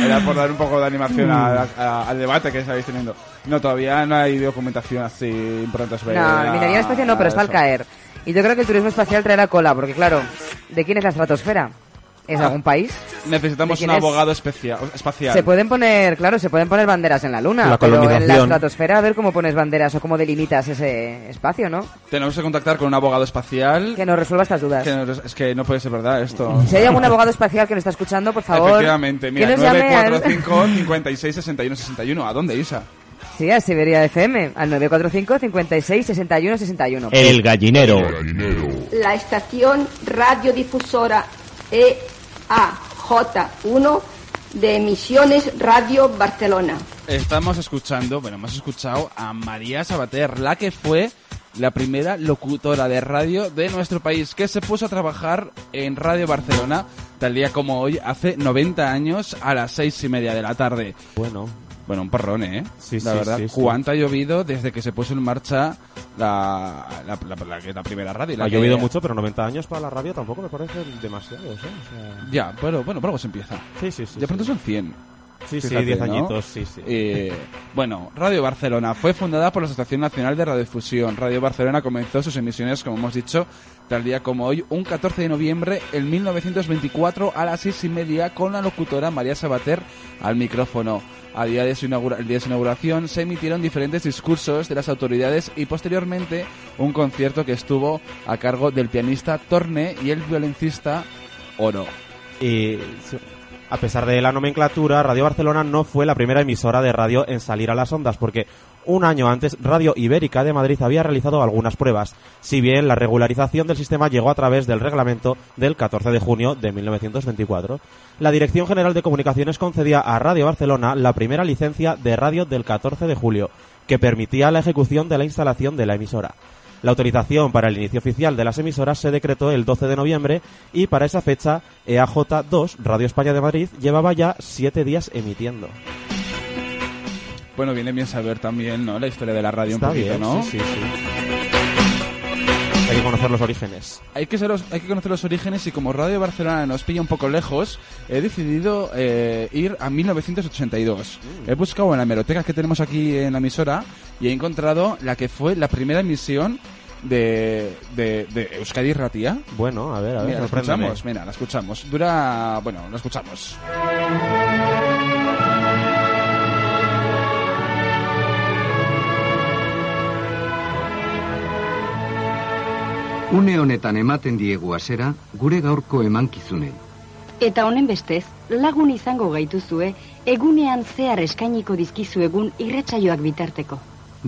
Era por dar un poco de animación a- a- al debate que estáis teniendo. No, todavía no hay documentación así importante sobre
No, minería espacial no, pero está al caer. Y yo creo que el turismo espacial traerá cola, porque claro, ¿de quién es la estratosfera? ¿Es algún país?
Necesitamos
¿De
un
es?
abogado especia- espacial.
Se pueden poner, claro, se pueden poner banderas en la luna,
La
pero en la estratosfera a ver cómo pones banderas o cómo delimitas ese espacio, ¿no?
Tenemos que contactar con un abogado espacial.
Que nos resuelva estas dudas.
Que nos- es que no puede ser verdad esto.
Si hay algún abogado espacial que nos está escuchando, por favor,
Efectivamente, mira,
nos llame al...
945 56 61 61. ¿A dónde, Isa?
Sí, a Siberia FM, al 945 56 61 61.
El gallinero.
la estación radiodifusora E EAJ1 de Emisiones Radio Barcelona.
Estamos escuchando, bueno, hemos escuchado a María Sabater, la que fue la primera locutora de radio de nuestro país, que se puso a trabajar en Radio Barcelona, tal día como hoy, hace 90 años, a las seis y media de la tarde.
Bueno.
Bueno, un parrón, ¿eh?
Sí,
la
sí,
verdad,
sí, sí.
cuánto ha llovido desde que se puso en marcha la, la, la- la- la primera radio. la
Ha
que-
llovido mucho, pero 90 años para la radio tampoco me parece demasiado, ¿eh? O sea...
Ya, bueno, bueno, por algo se empieza.
Sí, sí, sí.
De pronto son 100.
Sí, sí,
Fíjate,
10
¿no?
añitos, sí, sí.
Eh, bueno, Radio Barcelona fue fundada por la Asociación Nacional de Radiodifusión. Radio Barcelona comenzó sus emisiones, como hemos dicho, tal día como hoy, un 14 de noviembre en 1924 a las seis y media con la locutora María Sabater al micrófono. A día de su inaugura- el día de su inauguración se emitieron diferentes discursos de las autoridades y posteriormente un concierto que estuvo a cargo del pianista Torne y el violoncista Oro.
Sí, a pesar de la nomenclatura, Radio Barcelona no fue la primera emisora de radio en salir a las ondas, porque un año antes Radio Ibérica de Madrid había realizado algunas pruebas, si bien la regularización del sistema llegó a través del reglamento del 14 de junio de 1924. La Dirección General de Comunicaciones concedía a Radio Barcelona la primera licencia de radio del 14 de julio, que permitía la ejecución de la instalación de la emisora. La autorización para el inicio oficial de las emisoras se decretó el 12 de noviembre y para esa fecha E EAJ2, Radio España de Madrid, llevaba ya siete días emitiendo.
Bueno, viene bien saber también, ¿no? La historia de la radio
Está
un poquito,
bien,
¿no?
sí, sí, sí. Hay que conocer los orígenes.
Hay que, ser los- hay que conocer los orígenes y como Radio Barcelona nos pilla un poco lejos, he decidido eh, ir a 1982.
Mm.
He buscado en la hemeroteca que tenemos aquí en la emisora y he encontrado la que fue la primera emisión de, de, de Euskadi Ratia.
Bueno, a ver, a ver,
Mira, la escuchamos, mira, la escuchamos. Dura, bueno, la escuchamos.
Une honetan ematen diegu hasera gure gaurko emankizunei.
Eta honen bestez, lagun izango gaituzue, egunean zehar eskainiko dizkizu egun irratsaioak bitarteko.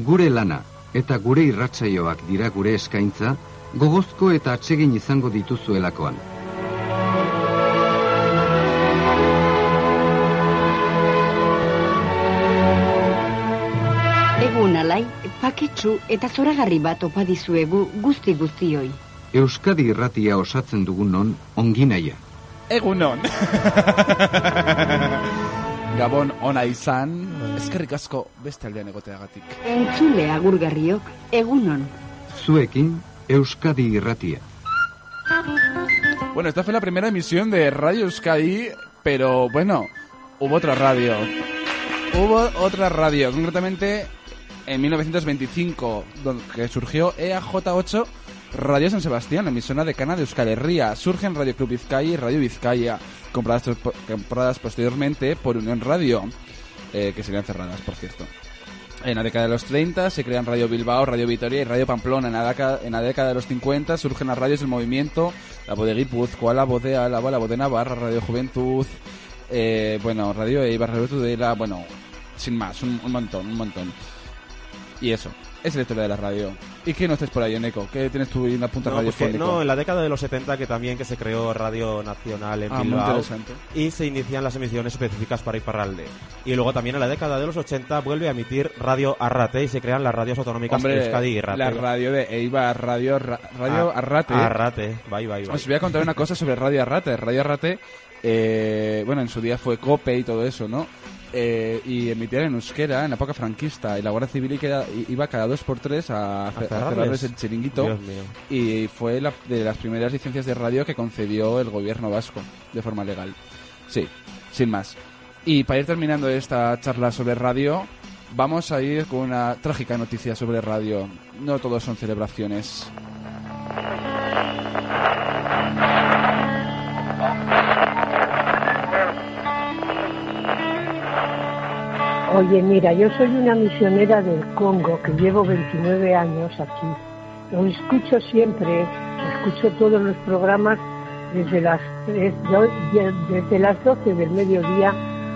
Gure lana eta gure irratsaioak dira gure eskaintza, gogozko eta atsegin izango dituzuelakoan.
Egun alai, paketsu eta zoragarri bat opa dizuegu guzti guztioi.
Euskadi irratia osatzen dugun non ongi naia.
Egunon. Gabon ona izan, eskerrik asko beste aldean egoteagatik.
Entzule agurgarriok, egunon.
Zuekin Euskadi irratia.
Bueno, esta fue la primera emisión de Radio Euskadi, pero bueno, hubo otra radio. Hubo otra radio, concretamente en 1925, donde surgió E EAJ8 Radio San Sebastián, emisora de Cana de Euskal Herria. Surgen Radio Club Vizcaya y Radio Vizcaya, compradas, compradas posteriormente por Unión Radio, eh, que serían cerradas, por cierto. En la década de los 30 se crean Radio Bilbao, Radio Vitoria y Radio Pamplona. En la, década, en la década de los 50 surgen las radios del movimiento, la voz de Guipúzcoa, la voz de Álava, la voz de Navarra, Radio Juventud, eh, bueno, Radio Eibar, Radio Tudela, bueno, sin más, un montón, un montón. Y eso, es la historia de la radio. ¿Y qué no estés por ahí, Eneco? ¿Qué tienes tú en la punta
No,
radio
pues que- no, en la década de los 70 que también que se creó Radio Nacional en
Ah, muy
Bilbao
interesante.
y se inician las emisiones específicas para Iparralde. Y luego también en la década de los 80 vuelve a emitir Radio Arrate y se crean las radios autonómicas
Hombre,
Euskadi y Rate.
la radio de Eibar, Radio, Ra- radio
Ah,
Arrate.
Arrate, bye, bye, bye.
Os voy a contar una cosa sobre Radio Arrate. Radio Arrate, eh, bueno, en su día fue COPE y todo eso, ¿no? Eh, y emitían en euskera, en la época franquista, y la Guardia Civil iba cada dos por tres a, a
cerrarles.
cerrarles el chiringuito. Y fue la, de las primeras licencias de radio que concedió el gobierno vasco de forma legal. Sí, sin más. Y para ir terminando esta charla sobre radio, vamos a ir con una trágica noticia sobre radio. No todos son celebraciones.
Oye, mira, yo soy una misionera del Congo que llevo 29 años aquí. Lo escucho siempre, escucho todos los programas desde las, tres- do- de- desde las 12 del mediodía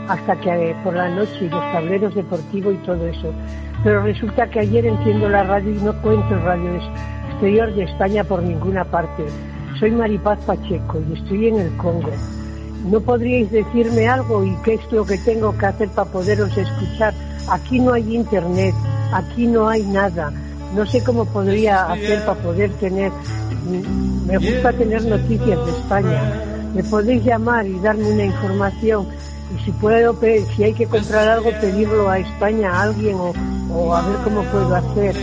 hasta que eh, por la noche y los tableros deportivos y todo eso. Pero resulta que ayer enciendo la radio y no encuentro radio ex- exterior de España por ninguna parte. Soy Maripaz Pacheco y estoy en el Congo. ¿No podríais decirme algo y qué es lo que tengo que hacer para poderos escuchar? Aquí no hay internet, aquí no hay nada. No sé cómo podría hacer para poder tener... Me gusta tener noticias de España. Me podéis llamar y darme una información. Y si puedo, si hay que comprar algo, pedirlo a España a alguien o, o a ver cómo puedo hacer.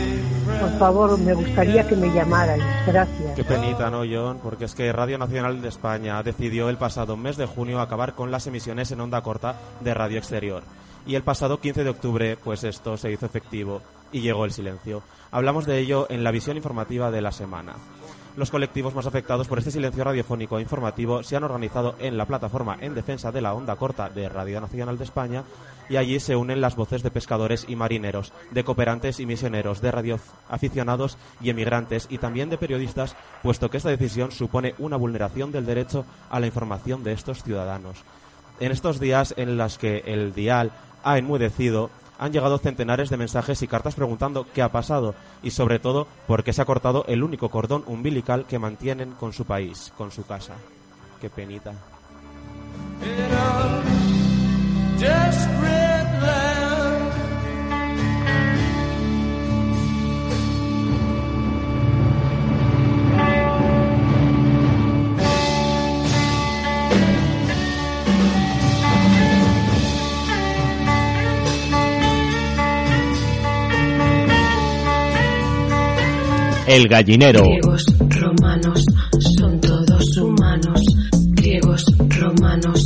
Por favor, me gustaría que me llamarais. Gracias.
Qué penita, ¿no, John? Porque es que Radio Nacional de España decidió el pasado mes de junio acabar con las emisiones en onda corta de radio exterior. Y el pasado 15 de octubre, pues esto se hizo efectivo y llegó el silencio. Hablamos de ello en la visión informativa de la semana. Los colectivos más afectados por este silencio radiofónico e informativo se han organizado en la plataforma en defensa de la onda corta de Radio Nacional de España y allí se unen las voces de pescadores y marineros, de cooperantes y misioneros, de radioaficionados y emigrantes y también de periodistas, puesto que esta decisión supone una vulneración del derecho a la información de estos ciudadanos. En estos días en los que el dial ha enmudecido, han llegado centenares de mensajes y cartas preguntando qué ha pasado y sobre todo por qué se ha cortado el único cordón umbilical que mantienen con su país, con su casa. Qué penita.
Desperate land.
El gallinero.
Griegos, romanos, son todos humanos. Griegos, romanos,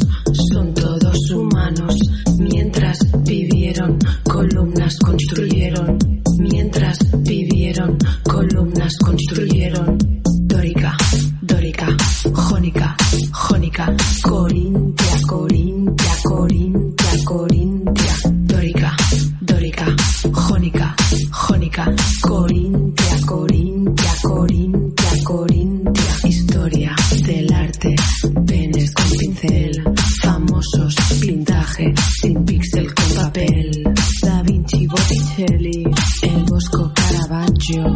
construyeron. Mientras vivieron, columnas construyeron. Dórica, dórica, jónica, jónica. Corintia, corintia, corintia, corintia. Dórica, dórica, jónica, jónica. Corintia, Vinci, Botticelli, el Bosco Caravaggio.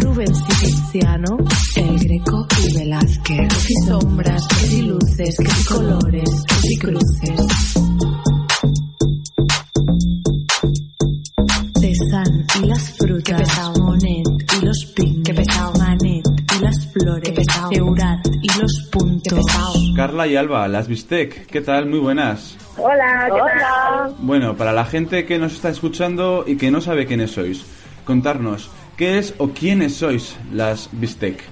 Rubens y Tiziano, el Greco y Velázquez. Luz y sombras, luz y luces, que si colores, que si cruces. Y las frutas. Qué pesado. Monet y los pigmes. Qué pesado. Manet y las flores. Qué pesado. Eurat y los puntos.
Carla y Alba, las Bistec, ¿qué tal? Muy buenas.
Hola, ¿qué tal?
Bueno, para la gente que nos está escuchando y que no sabe quiénes sois, contarnos, ¿qué es o quiénes sois las Bistec?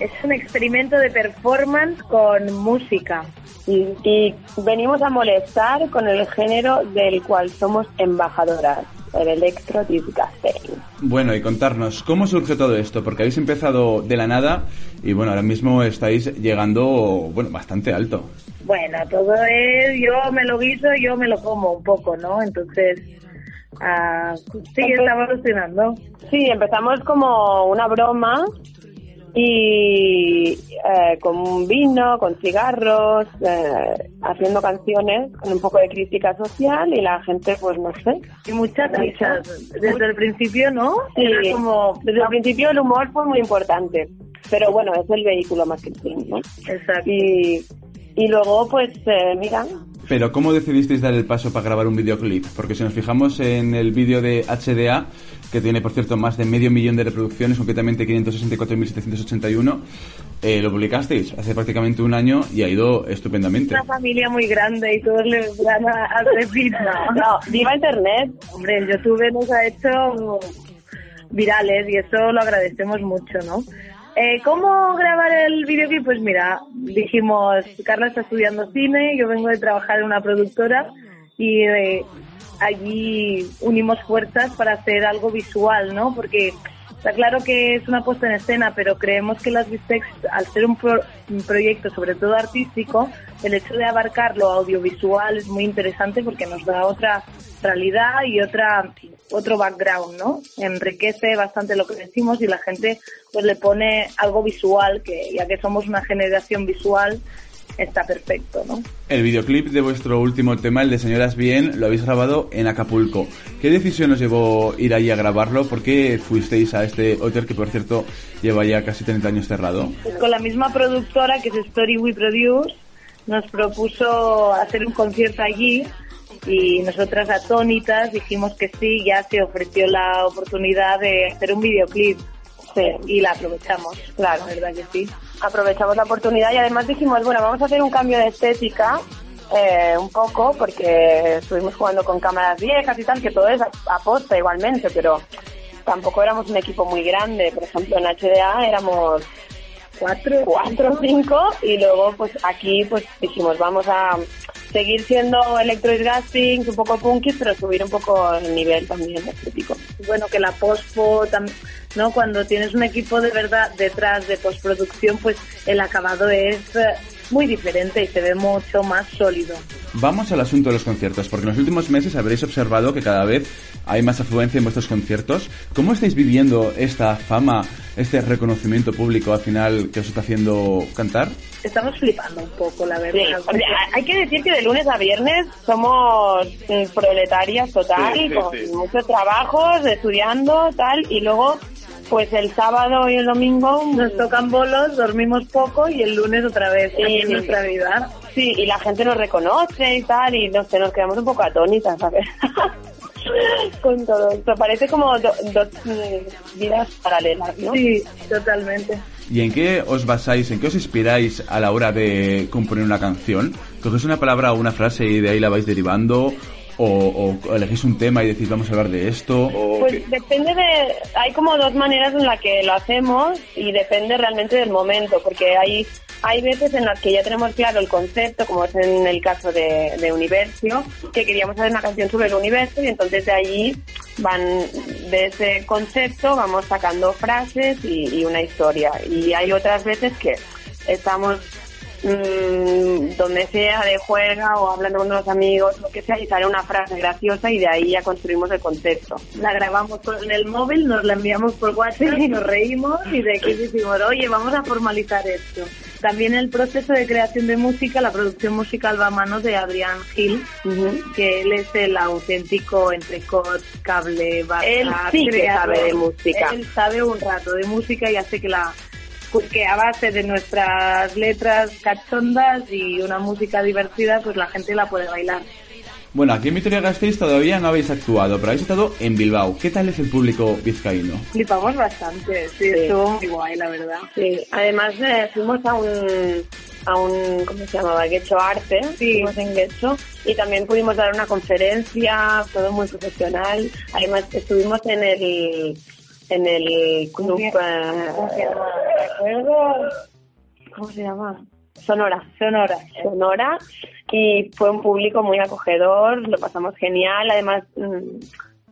Es un experimento de performance con música. Y, y venimos a molestar con el género del cual somos embajadoras, el electro gospel.
Bueno, y contarnos, ¿cómo surge todo esto? Porque habéis empezado de la nada y bueno, ahora mismo estáis llegando, bueno, bastante alto.
Bueno, todo es, yo me lo guiso, yo me lo como un poco, ¿no? Entonces, ah, sí, estamos alucinando. Sí, empezamos como una broma y eh, con un vino, con cigarros, eh, haciendo canciones con un poco de crítica social y la gente, pues no sé.
Y muchas risas. Desde el principio, ¿no?
Sí,
Era como...
desde el principio el humor fue muy importante. Pero bueno, es el vehículo más que el fin, ¿no?
Exacto.
Y, y luego, pues, eh, mira,
Pero ¿cómo decidisteis dar el paso para grabar un videoclip? Porque si nos fijamos en el vídeo de HDA, que tiene por cierto más de medio millón de reproducciones, concretamente 564.781, eh, lo publicasteis hace prácticamente un año y ha ido estupendamente.
Una familia muy grande y todos le dan a- al repeat, ¿no?
No, viva Internet.
Hombre, el YouTube nos ha hecho virales y eso lo agradecemos mucho, ¿no? Eh, ¿Cómo grabar el videoclip? Pues mira, dijimos, Carla está estudiando cine, yo vengo de trabajar en una productora y eh, allí unimos fuerzas para hacer algo visual, ¿no? Porque está claro que es una puesta en escena, pero creemos que las Vistex, al ser un, pro- un proyecto sobre todo artístico, el hecho de abarcar lo audiovisual es muy interesante porque nos da otra realidad y otra otro background, ¿no? Enriquece bastante lo que decimos y la gente pues le pone algo visual que ya que somos una generación visual está perfecto, ¿no?
El videoclip de vuestro último tema, el de Señoras Bien, lo habéis grabado en Acapulco. ¿Qué decisión os llevó ir allí a grabarlo? ¿Por qué fuisteis a este hotel que, por cierto, lleva ya casi 30 años cerrado?
Pues con la misma productora que es Story We Produce nos propuso hacer un concierto allí y nosotras atónitas dijimos que sí, ya se ofreció la oportunidad de hacer un videoclip
Sí.
y la aprovechamos,
Claro.
la verdad que sí.
aprovechamos la oportunidad y además dijimos, bueno, vamos a hacer un cambio de estética eh, un poco porque estuvimos jugando con cámaras viejas y tal, que todo es a, a posta igualmente, pero tampoco éramos un equipo muy grande. Por ejemplo, en HDA éramos
cuatro,
cuatro cinco y luego pues aquí pues dijimos, vamos a seguir siendo electro-disgusting, un poco punky, pero subir un poco el nivel también estético.
Bueno, que la pospo, ¿no? Cuando tienes un equipo de verdad detrás de postproducción, pues el acabado es eh, muy diferente y se ve mucho más sólido.
Vamos al asunto de los conciertos, porque en los últimos meses habréis observado que cada vez hay más afluencia en vuestros conciertos. ¿Cómo estáis viviendo esta fama, este reconocimiento público al final que os está haciendo cantar?
Estamos flipando un poco, la
Sí,
verdad.
porque hay que decir que de lunes a viernes somos mm, proletarias total,
Sí, sí,
con
sí.
muchos trabajos, estudiando, tal, y luego, pues el sábado y el domingo...
Nos tocan bolos, dormimos poco y el lunes otra vez
Sí,
en
sí.
nuestra vida.
Sí, y la gente nos reconoce y tal, y no sé, nos quedamos un poco atónitas, ¿sabes? Con todo esto. Parece como do- dos mm, vidas paralelas, ¿no?
Sí, totalmente.
¿Y en qué os basáis, en qué os inspiráis a la hora de componer una canción? ¿Cogéis una palabra o una frase y de ahí la vais derivando? ¿O, o elegís un tema y decís vamos a hablar de esto?
Pues depende de... Hay como dos maneras en las que lo hacemos y depende realmente del momento, porque hay, hay veces en las que ya tenemos claro el concepto, como es en el caso de, de Universo, que queríamos hacer una canción sobre el universo y entonces de allí van, de ese concepto vamos sacando frases y, y una historia. Y hay otras veces que estamos mm, donde sea de juega o hablando con unos amigos, lo que sea, y sale una frase graciosa y de ahí ya construimos el concepto.
La grabamos con el móvil, nos la enviamos por WhatsApp y nos reímos y de aquí decimos, oye, vamos a formalizar esto. También el proceso de creación de música, la producción musical va a manos de Adrián Gil, que él es el auténtico entrecot, cable, barra,
Él sí que sabe de música.
Él sabe un rato de música y hace que la pues que a base de nuestras letras cachondas y una música divertida, pues la gente la puede bailar.
Bueno, aquí en Vitoria Gasteiz todavía no habéis actuado, pero habéis estado en Bilbao. ¿Qué tal es el público vizcaíno?
Flipamos bastante, sí, estuvo muy guay, la verdad.
Sí, además eh, fuimos a un, a un, ¿cómo se llamaba? Guecho Arte, fuimos en Guecho y también pudimos dar una conferencia, todo muy profesional. Además estuvimos en el, en el club, eh, ¿cómo se llama? Sonora.
Sonora.
Sonora. Y fue un público muy acogedor, lo pasamos genial. Además, mm,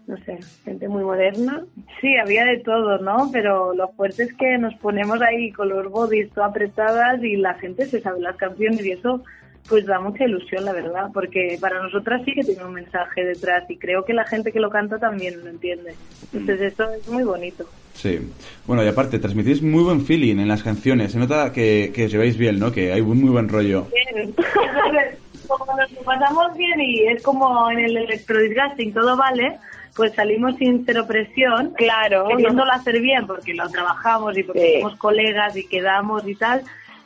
no sé, gente muy moderna.
Sí, había de todo, ¿no? Pero lo fuerte es que nos ponemos ahí con los bodies todo apretadas y la gente se sabe las canciones y eso pues da mucha ilusión, la verdad, porque para nosotras sí que tiene un mensaje detrás y creo que la gente que lo canta también lo entiende. Entonces eso es muy bonito.
Sí. Bueno, y aparte, transmitís muy buen feeling en las canciones. Se nota que, que os lleváis bien, ¿no? Que hay un muy buen rollo.
Bien. como nos pasamos bien y es como en el electrodisgusting todo vale, pues salimos sin cero presión,
Claro,
queriéndolo
no.
hacer bien porque lo trabajamos y porque
Sí.
somos colegas y quedamos y tal,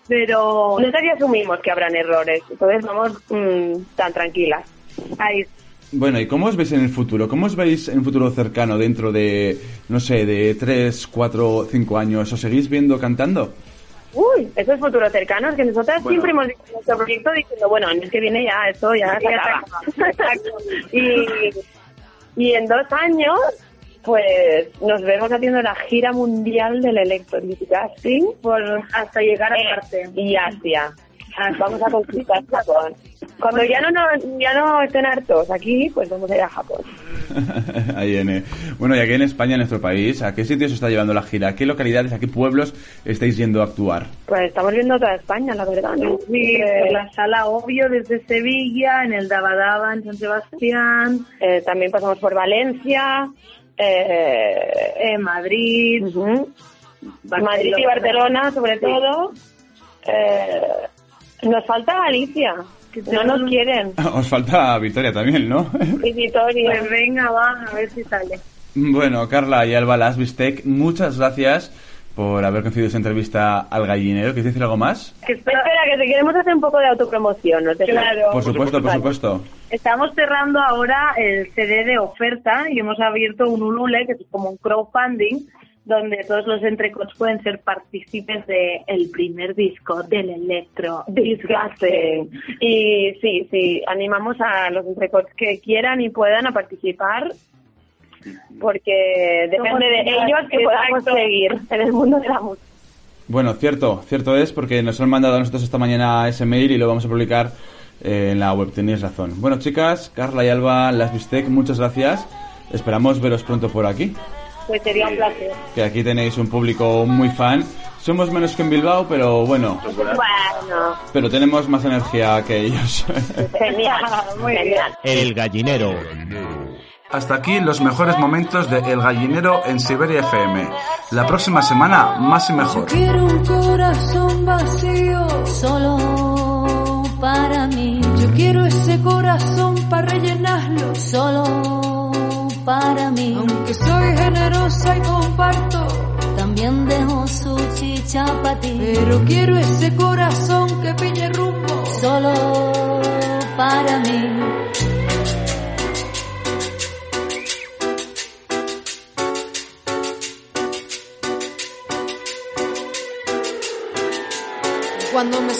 pero
Nosotros ya asumimos que habrán errores, entonces vamos mm, tan tranquilas.
Ahí.
Bueno, ¿y cómo os veis en el futuro? ¿Cómo os veis en un futuro cercano dentro de, no sé, de 3, 4, 5 años? ¿Os seguís viendo cantando?
Uy, esos futuros cercanos que nosotras siempre hemos dicho en nuestro proyecto diciendo, bueno, el mes que viene ya esto ya se
Ya
acaba. Exacto. Y, y en dos años, pues nos vemos haciendo la gira mundial del electrocasting
por hasta llegar a
Eh,
Marte.
y Asia. Ah, Vamos a conquistar Japón. Cuando ya no, no- ya no estén hartos aquí, pues vamos a ir a Japón.
Ahí en, Bueno, y aquí en España, en nuestro país, ¿a qué sitios os está llevando la gira? ¿A qué localidades, a qué pueblos estáis yendo a actuar?
Pues estamos viendo toda España, la verdad, ¿no?
Sí,
Eh,
por la sala Obvio desde Sevilla, en el Dabadaba en San Sebastián,
eh, también pasamos por Valencia, eh,
en Madrid,
Madrid y Barcelona, sobre todo. Eh, nos falta Galicia, no nos quieren.
Os falta Victoria también, ¿no?
Y Vitoria.
Pues venga, va, a ver si sale.
bueno, Carla y Alba Lasbistec, muchas gracias por haber concedido esta entrevista al gallinero. ¿Quieres decir algo más?
Que espera, que te queremos hacer un poco de autopromoción, ¿no?
Claro.
Por supuesto, por supuesto.
Estamos cerrando ahora el CD de oferta y hemos abierto un Ulule, que es como un crowdfunding, donde todos los entrecots pueden ser partícipes de el primer disco del electro.
Disgusting. Y sí, sí, animamos a los entrecots que quieran y puedan a participar porque depende de ellos que podamos seguir en el mundo de la música.
Bueno, cierto, cierto es porque nos han mandado a nosotros esta mañana ese mail y lo vamos a publicar eh, en la web. Tenéis razón. Bueno, chicas, Carla y Alba Lasbistec, muchas gracias. Esperamos veros pronto por aquí.
Pues sería un placer.
Que aquí tenéis un público muy fan. Somos menos que en Bilbao, pero bueno,
Bueno,
pero tenemos más energía que ellos.
genial, muy genial.
El gallinero.
Hasta aquí los mejores momentos de El Gallinero en Siberia FM. La próxima semana, más y mejor.
Quiero un corazón vacío, solo para mí. Yo quiero ese corazón para rellenarlo, solo para mí. Aunque soy generosa y comparto, también dejo su chicha para ti. Pero quiero ese corazón que pille rumbo, solo para mí.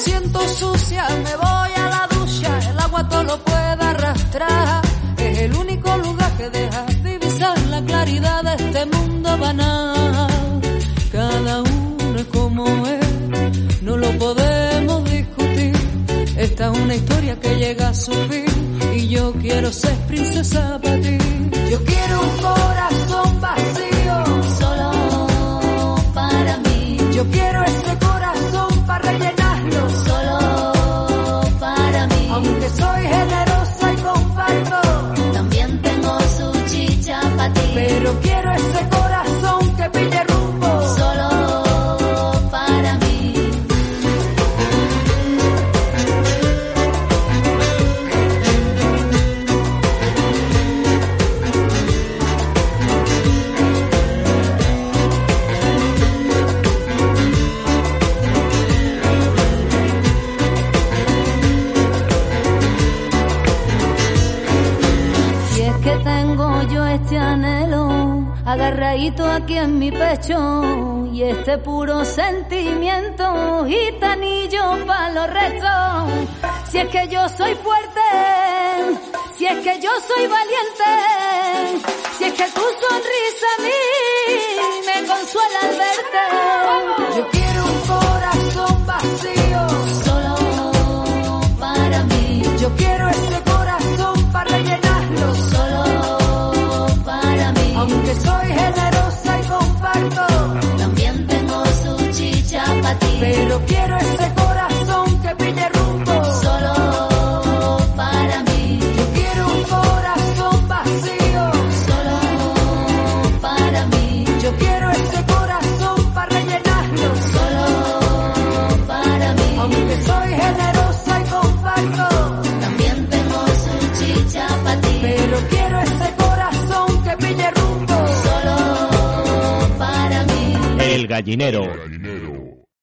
Siento sucia me voy a la ducha, el agua todo lo puede arrastrar. Es el único lugar que deja divisar la claridad de este mundo banal. Cada uno es como es, no lo podemos discutir. Esta es una historia que llega a su fin y yo quiero ser princesa para ti. Y este puro sentimiento gitanillo para los restos. Si es que yo soy fuerte, si es que yo soy valiente, pero quiero ese corazón que pille rumbo. Solo para mí. Yo quiero un corazón vacío. Solo para mí. Yo quiero ese corazón para rellenarlo. Solo para mí. Aunque soy generosa y comparto. También tengo su chicha para ti. Pero quiero ese corazón que pille rumbo. Solo para mí.
El gallinero